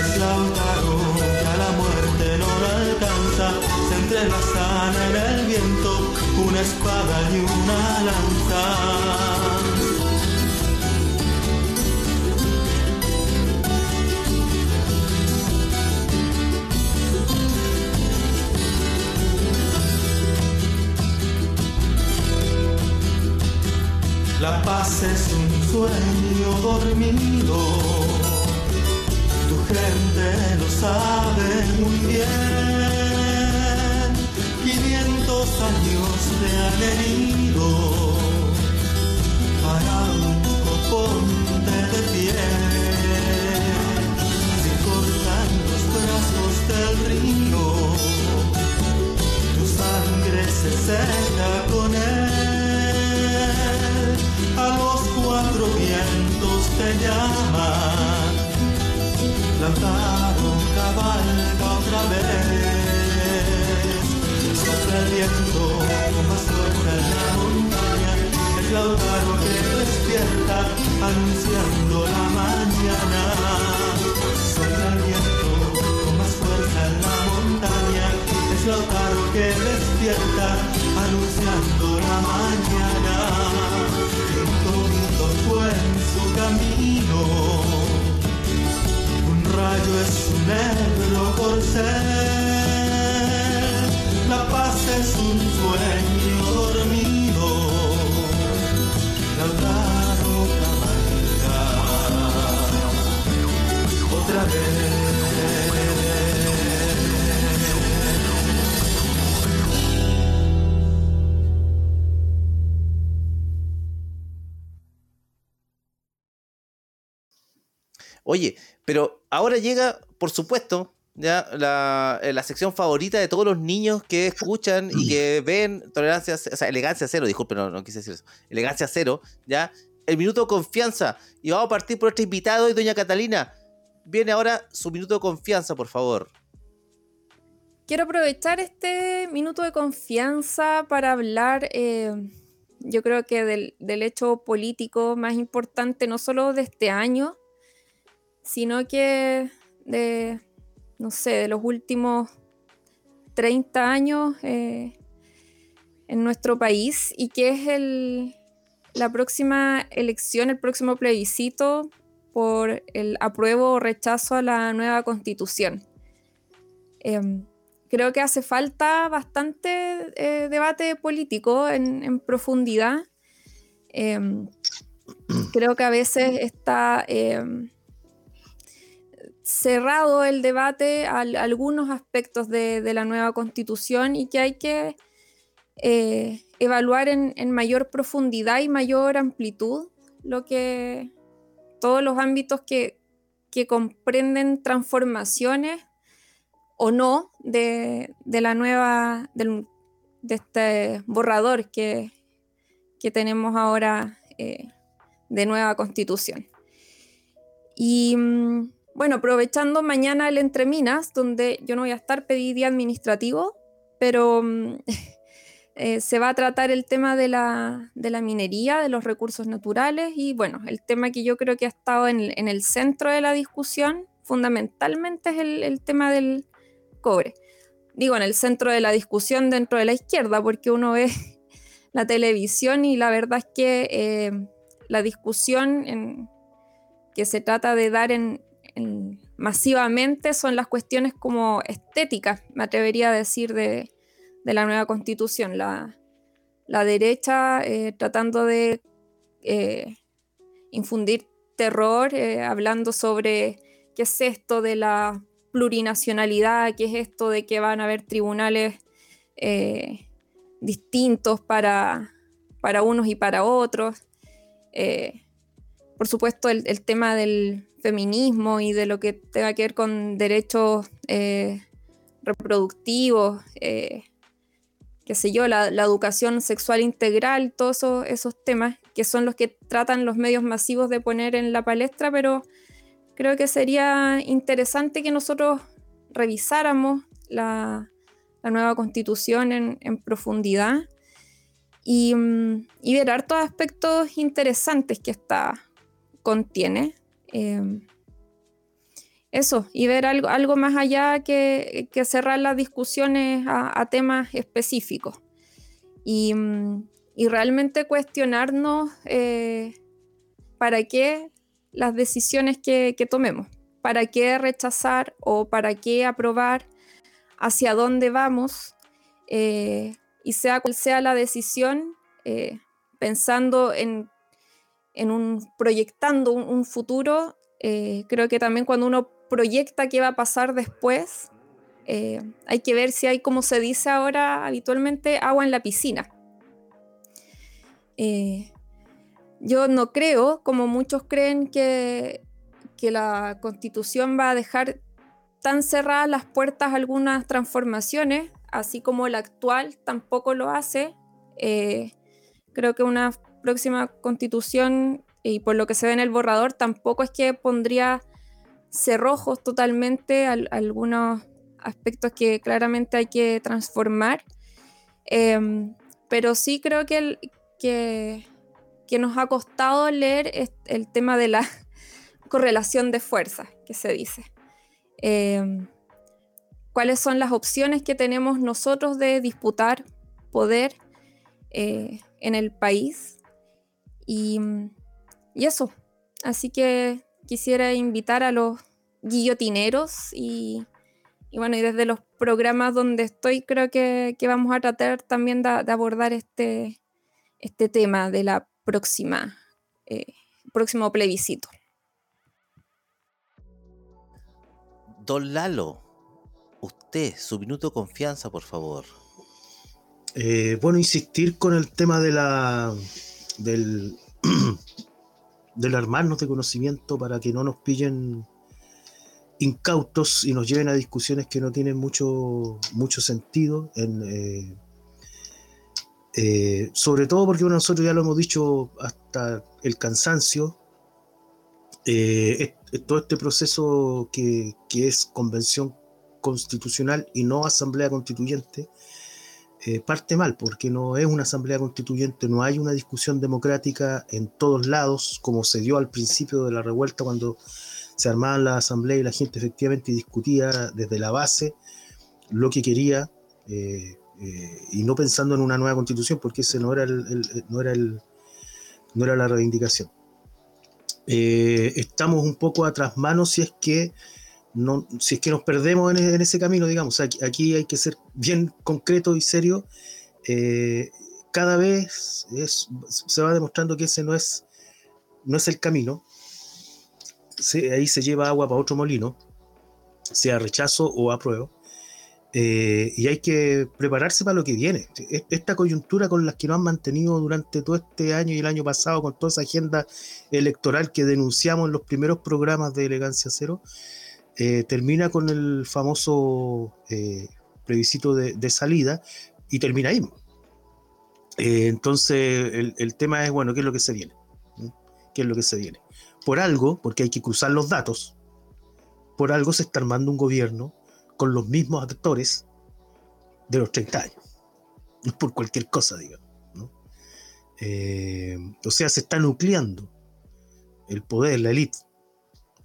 Es Lautaro que la muerte no la alcanza, se entrelazan en el viento una espada y una lanza. La paz es un sueño dormido, tu gente lo sabe muy bien. 500 años te han herido para un coponte de pie. Si cortan los brazos del río, tu sangre se seca con él cuatro vientos te llaman. Lanzaron cabalga otra vez. Sopla el viento más fuerte en la montaña, el lautaro que despierta anunciando la mañana. Sopla el viento más fuerte en la montaña, es lautaro que despierta anunciando la mañana. En su camino. Un rayo es un negro corcel, la paz es un sueño dormido, Lautaro cabalga otra vez. Oye, pero ahora llega, por supuesto, ya la, eh, la sección favorita de todos los niños que escuchan y que ven tolerancia, o sea, elegancia cero, disculpen, no, no quise decir eso, elegancia cero, ya, el minuto de confianza. Y vamos a partir por nuestro invitado y doña Catalina. Viene ahora su minuto de confianza, por favor. Quiero aprovechar este minuto de confianza para hablar, eh, yo creo que del, del hecho político más importante, no solo de este año, sino que de, no sé, de los últimos 30 años eh, en nuestro país y que es el, la próxima elección, el próximo plebiscito por el apruebo o rechazo a la nueva constitución. Em, creo que hace falta bastante eh, debate político en, profundidad. Em, creo que a veces está em, cerrado el debate a, algunos aspectos de, de, la nueva constitución y que hay que eh, evaluar en, en, mayor profundidad y mayor amplitud lo que todos los ámbitos que, que comprenden transformaciones o no de, de la nueva, de este borrador que, que tenemos ahora eh, de nueva constitución. Y mm, bueno, aprovechando mañana el Entre Minas, donde yo no voy a estar, pedí día administrativo, pero mm, eh, se va a tratar el tema de la, minería, de los recursos naturales y bueno, el tema que yo creo que ha estado en, el centro de la discusión fundamentalmente es el, tema del, cobre. Digo, en el centro de la discusión dentro de la izquierda, porque uno ve la televisión y la verdad es que eh, la discusión que se trata de dar en, en, masivamente son las cuestiones como estéticas, me atrevería a decir, de, de la nueva constitución. La, la derecha eh, tratando de eh, infundir terror, eh, hablando sobre qué es esto de la plurinacionalidad, qué es esto de que van a haber tribunales distintos para, para, unos y para otros. Por supuesto, el, tema del feminismo y de lo que tenga que ver con derechos eh, reproductivos, eh, qué sé yo, la, educación sexual integral, todos esos, temas que son los que tratan los medios masivos de poner en la palestra, pero creo que sería interesante que nosotros revisáramos la, nueva constitución en, profundidad y, y, ver hartos aspectos interesantes que esta contiene. Eh, eso, y ver algo, algo más allá que, cerrar las discusiones a, temas específicos. Y, y, realmente cuestionarnos eh, para qué las decisiones que, que, tomemos, para qué rechazar o para qué aprobar, hacia dónde vamos, eh, y sea cual sea la decisión, eh, pensando en, en, un, proyectando un, un futuro, eh, creo que también cuando uno proyecta qué va a pasar después, hay que ver si hay, como se dice ahora habitualmente, agua en la piscina. Eh, yo no creo, como muchos creen, que, que, la constitución va a dejar tan cerradas las puertas a algunas transformaciones, así como la actual tampoco lo hace. Eh, creo que una próxima constitución, y por lo que se ve en el borrador, tampoco es que pondría cerrojos totalmente a, algunos aspectos que claramente hay que transformar. Em, pero sí creo que, que, que, nos ha costado leer el tema de la correlación de fuerzas, que se dice. Em, cuáles son las opciones que tenemos nosotros de disputar poder eh, en el país. Y, y, eso. Así que quisiera invitar a los guillotineros y, y bueno, y desde los programas donde estoy creo que, que vamos a tratar también de, de, abordar este, este tema de la próxima, eh, próximo plebiscito. Don Lalo, usted, su minuto de confianza, por favor. Eh, bueno, insistir con el tema de la del, armarnos de conocimiento para que no nos pillen incautos y nos lleven a discusiones que no tienen mucho, mucho sentido. En, eh, eh, sobre todo porque nosotros ya lo hemos dicho hasta el cansancio. Eh, todo este proceso que, que, es convención constitucional y no asamblea constituyente eh, parte mal, porque no es una asamblea constituyente, no hay una discusión democrática en todos lados, como se dio al principio de la revuelta cuando se armaba la asamblea y la gente efectivamente discutía desde la base lo que quería eh, eh, y no pensando en una nueva constitución, porque ese no era el, el no era el no era la reivindicación. Estamos un poco atrás manos si es que no, si es que nos perdemos en, en ese camino, digamos, aquí, aquí, hay que ser bien concreto y serio. Eh, cada vez es, se va demostrando que ese no es, no es el camino. Ahí se lleva agua para otro molino, sea rechazo o apruebo. Eh, y hay que prepararse para lo que viene. Esta coyuntura con las que nos han mantenido durante todo este año y el año pasado, con toda esa agenda electoral que denunciamos en los primeros programas de Elegancia Cero, eh, termina con el famoso eh, plebiscito de, salida y termina ahí. Eh, entonces, el, tema es, bueno, ¿qué es lo que se viene? ¿Qué es lo que se viene? Por algo, porque hay que cruzar los datos, por algo se está armando un gobierno con los mismos actores de los 30 años. No por cualquier cosa, digamos. Eh, o sea, se está nucleando el poder, la élite.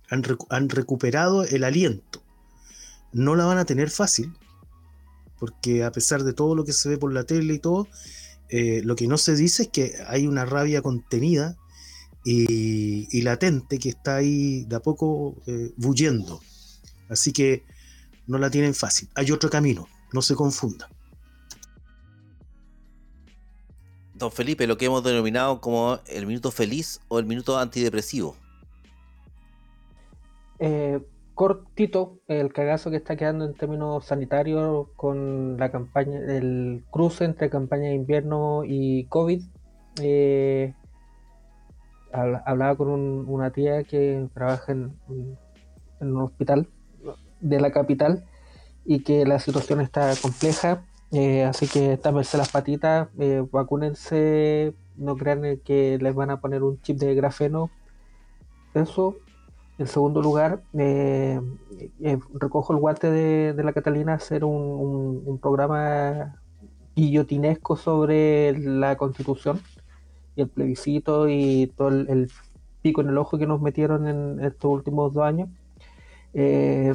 Han, recu han, recuperado el aliento. No la van a tener fácil, porque a pesar de todo lo que se ve por la tele y todo, eh, lo que no se dice es que hay una rabia contenida y, latente que está ahí de a poco eh. Así que no la tienen fácil. Hay otro camino, no se confunda. Don Felipe, lo que hemos denominado como el minuto feliz o el minuto antidepresivo. Eh, cortito, el cagazo que está quedando en términos sanitarios con la campaña, el cruce entre campaña de invierno y COVID. Eh, hablaba con un, una tía que trabaja en, un hospital de la capital y que la situación está compleja. Eh, así que tápense las patitas, eh, vacúnense, no crean que les van a poner un chip de grafeno. Eso. En segundo lugar, eh, recojo el guante de, la Catalina hacer un, programa guillotinesco sobre la constitución y el plebiscito y todo el, el pico en el ojo que nos metieron en estos últimos dos años eh,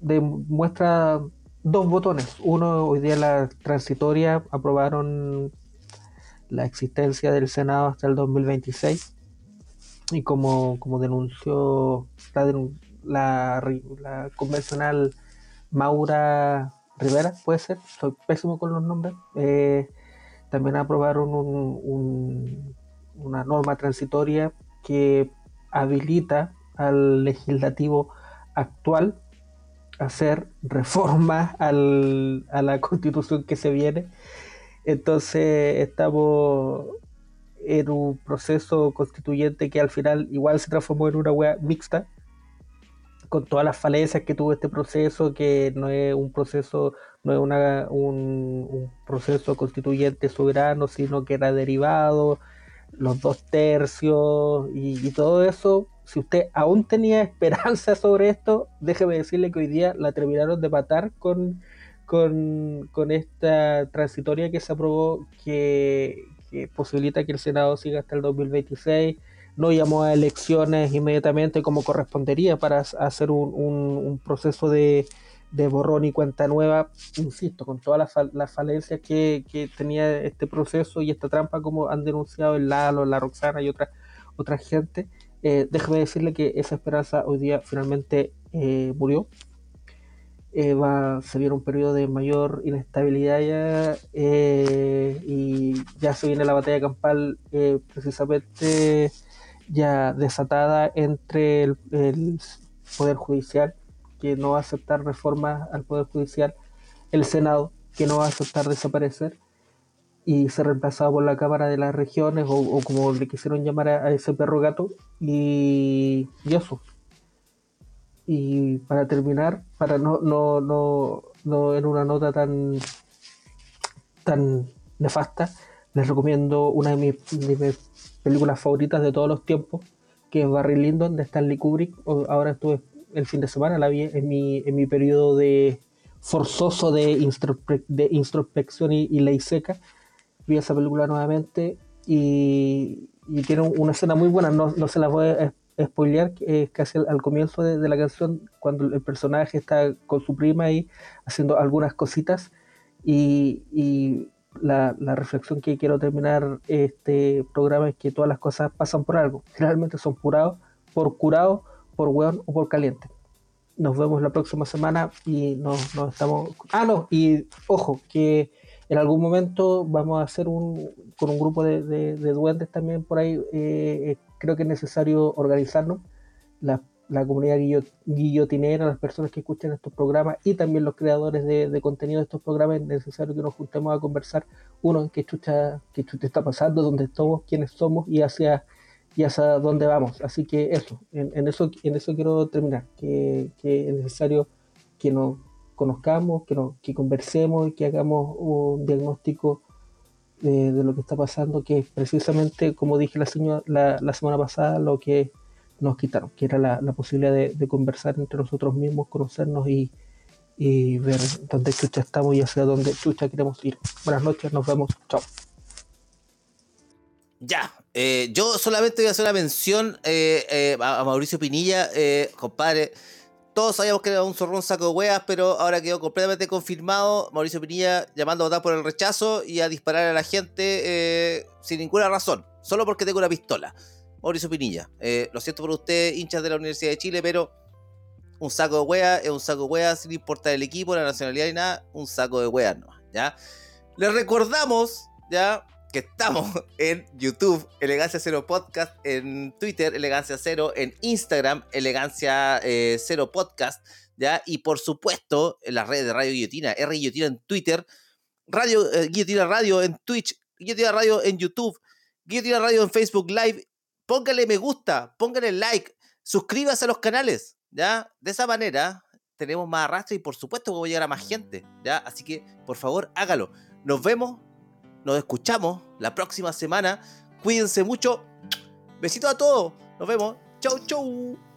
demuestra dos botones. Uno, hoy día la transitoria aprobaron la existencia del Senado hasta el 2026 y como, como denunció la, la, convencional Maura Rivera, puede ser, soy pésimo con los nombres, eh, también aprobaron un, un, una norma transitoria que habilita al legislativo actual hacer reformas al, a la constitución que se viene. Entonces estamos en un proceso constituyente que al final igual se transformó en una wea mixta, con todas las falencias que tuvo este proceso, que no es un proceso, no es una, un, proceso constituyente soberano, sino que era derivado, los dos tercios y, y todo eso si usted aún tenía esperanza sobre esto, déjeme decirle que hoy día la terminaron de matar con, con, con esta transitoria que se aprobó que, que posibilita que el Senado siga hasta el 2026 no llamó a elecciones inmediatamente como correspondería para hacer un, un, un proceso de, de, borrón y cuenta nueva, insisto, con todas las, fal falencias que, que, tenía este proceso y esta trampa como han denunciado el Lalo, la Roxana y otra, otra gente. Eh, déjeme decirle que esa esperanza hoy día finalmente eh, murió. Eh, va, se viene un periodo de mayor inestabilidad ya eh, y ya se viene la batalla campal eh, precisamente ya desatada entre el, Poder Judicial, que no va a aceptar reformas al Poder Judicial, el Senado, que no va a aceptar desaparecer, y ser reemplazado por la Cámara de las Regiones, o, o como le quisieron llamar a, a ese perro gato, y, y, eso. Y para terminar, para no, no, no, no en una nota tan, tan nefasta, les recomiendo una de mis, películas favoritas de todos los tiempos, que es Barry Lyndon de Stanley Kubrick. Ahora estuve el fin de semana, la vi en mi, en mi periodo de forzoso de, introspe de introspección y, y, ley seca. Vi esa película nuevamente y, y tiene una escena muy buena, no, no se la voy a spoilear, es casi al, al comienzo de, de, la canción, cuando el personaje está con su prima ahí haciendo algunas cositas y, y la, la, reflexión que quiero terminar este programa es que todas las cosas pasan por algo. Generalmente son curados, por curado, por hueón o por caliente. Nos vemos la próxima semana y nos, nos estamos... Ah, no, y ojo, que en algún momento vamos a hacer un con un grupo de, de, de duendes también por ahí. Eh, creo que es necesario organizarnos. La, la comunidad guillotinera, las personas que escuchan estos programas y también los creadores de, de, contenido de estos programas, es necesario que nos juntemos a conversar, uno, qué chucha, qué chucha está pasando, dónde estamos, quiénes somos y hacia, y hacia dónde vamos. Así que eso, en, en eso, en eso quiero terminar, que, que, es necesario que nos conozcamos, que, nos, que conversemos que hagamos un diagnóstico de, lo que está pasando, que precisamente, como dije la, señora, la, semana pasada, lo que nos quitaron, que era la, la posibilidad de, conversar entre nosotros mismos, conocernos y, y, ver dónde chucha estamos y hacia dónde chucha queremos ir. Buenas noches, nos vemos, chao. Ya, eh, yo solamente voy a hacer una mención eh, eh, a, Mauricio Pinilla, compadre. Todos sabíamos que era un zorrón saco de hueas, pero ahora quedó completamente confirmado. Mauricio Pinilla llamando a votar por el rechazo y a disparar a la gente sin ninguna razón, solo porque tengo una pistola. Mauricio Pinilla. Eh, lo siento por usted, hinchas de la Universidad de Chile, pero un saco de hueá es un saco de hueá sin importar el equipo, la nacionalidad y nada, un saco de hueá no, ¿ya? Les recordamos, ¿ya? Que estamos en YouTube, Elegancia Cero Podcast, en Twitter, Elegancia Cero, en Instagram, Elegancia eh, Cero Podcast, ¿ya? Y por supuesto, en las redes de Radio Guillotina, R Guillotina en Twitter, Radio eh, Guillotina Radio en Twitch, Guillotina Radio en YouTube, Guillotina Radio en Facebook Live póngale me gusta, póngale like, suscríbase a los canales, ¿ya? De esa manera tenemos más arrastre y por supuesto voy a llegar a más gente, ¿ya? Así que, por favor, hágalo. Nos vemos, nos escuchamos la próxima semana. Cuídense mucho. Besito a todos. Nos vemos. Chau, chau.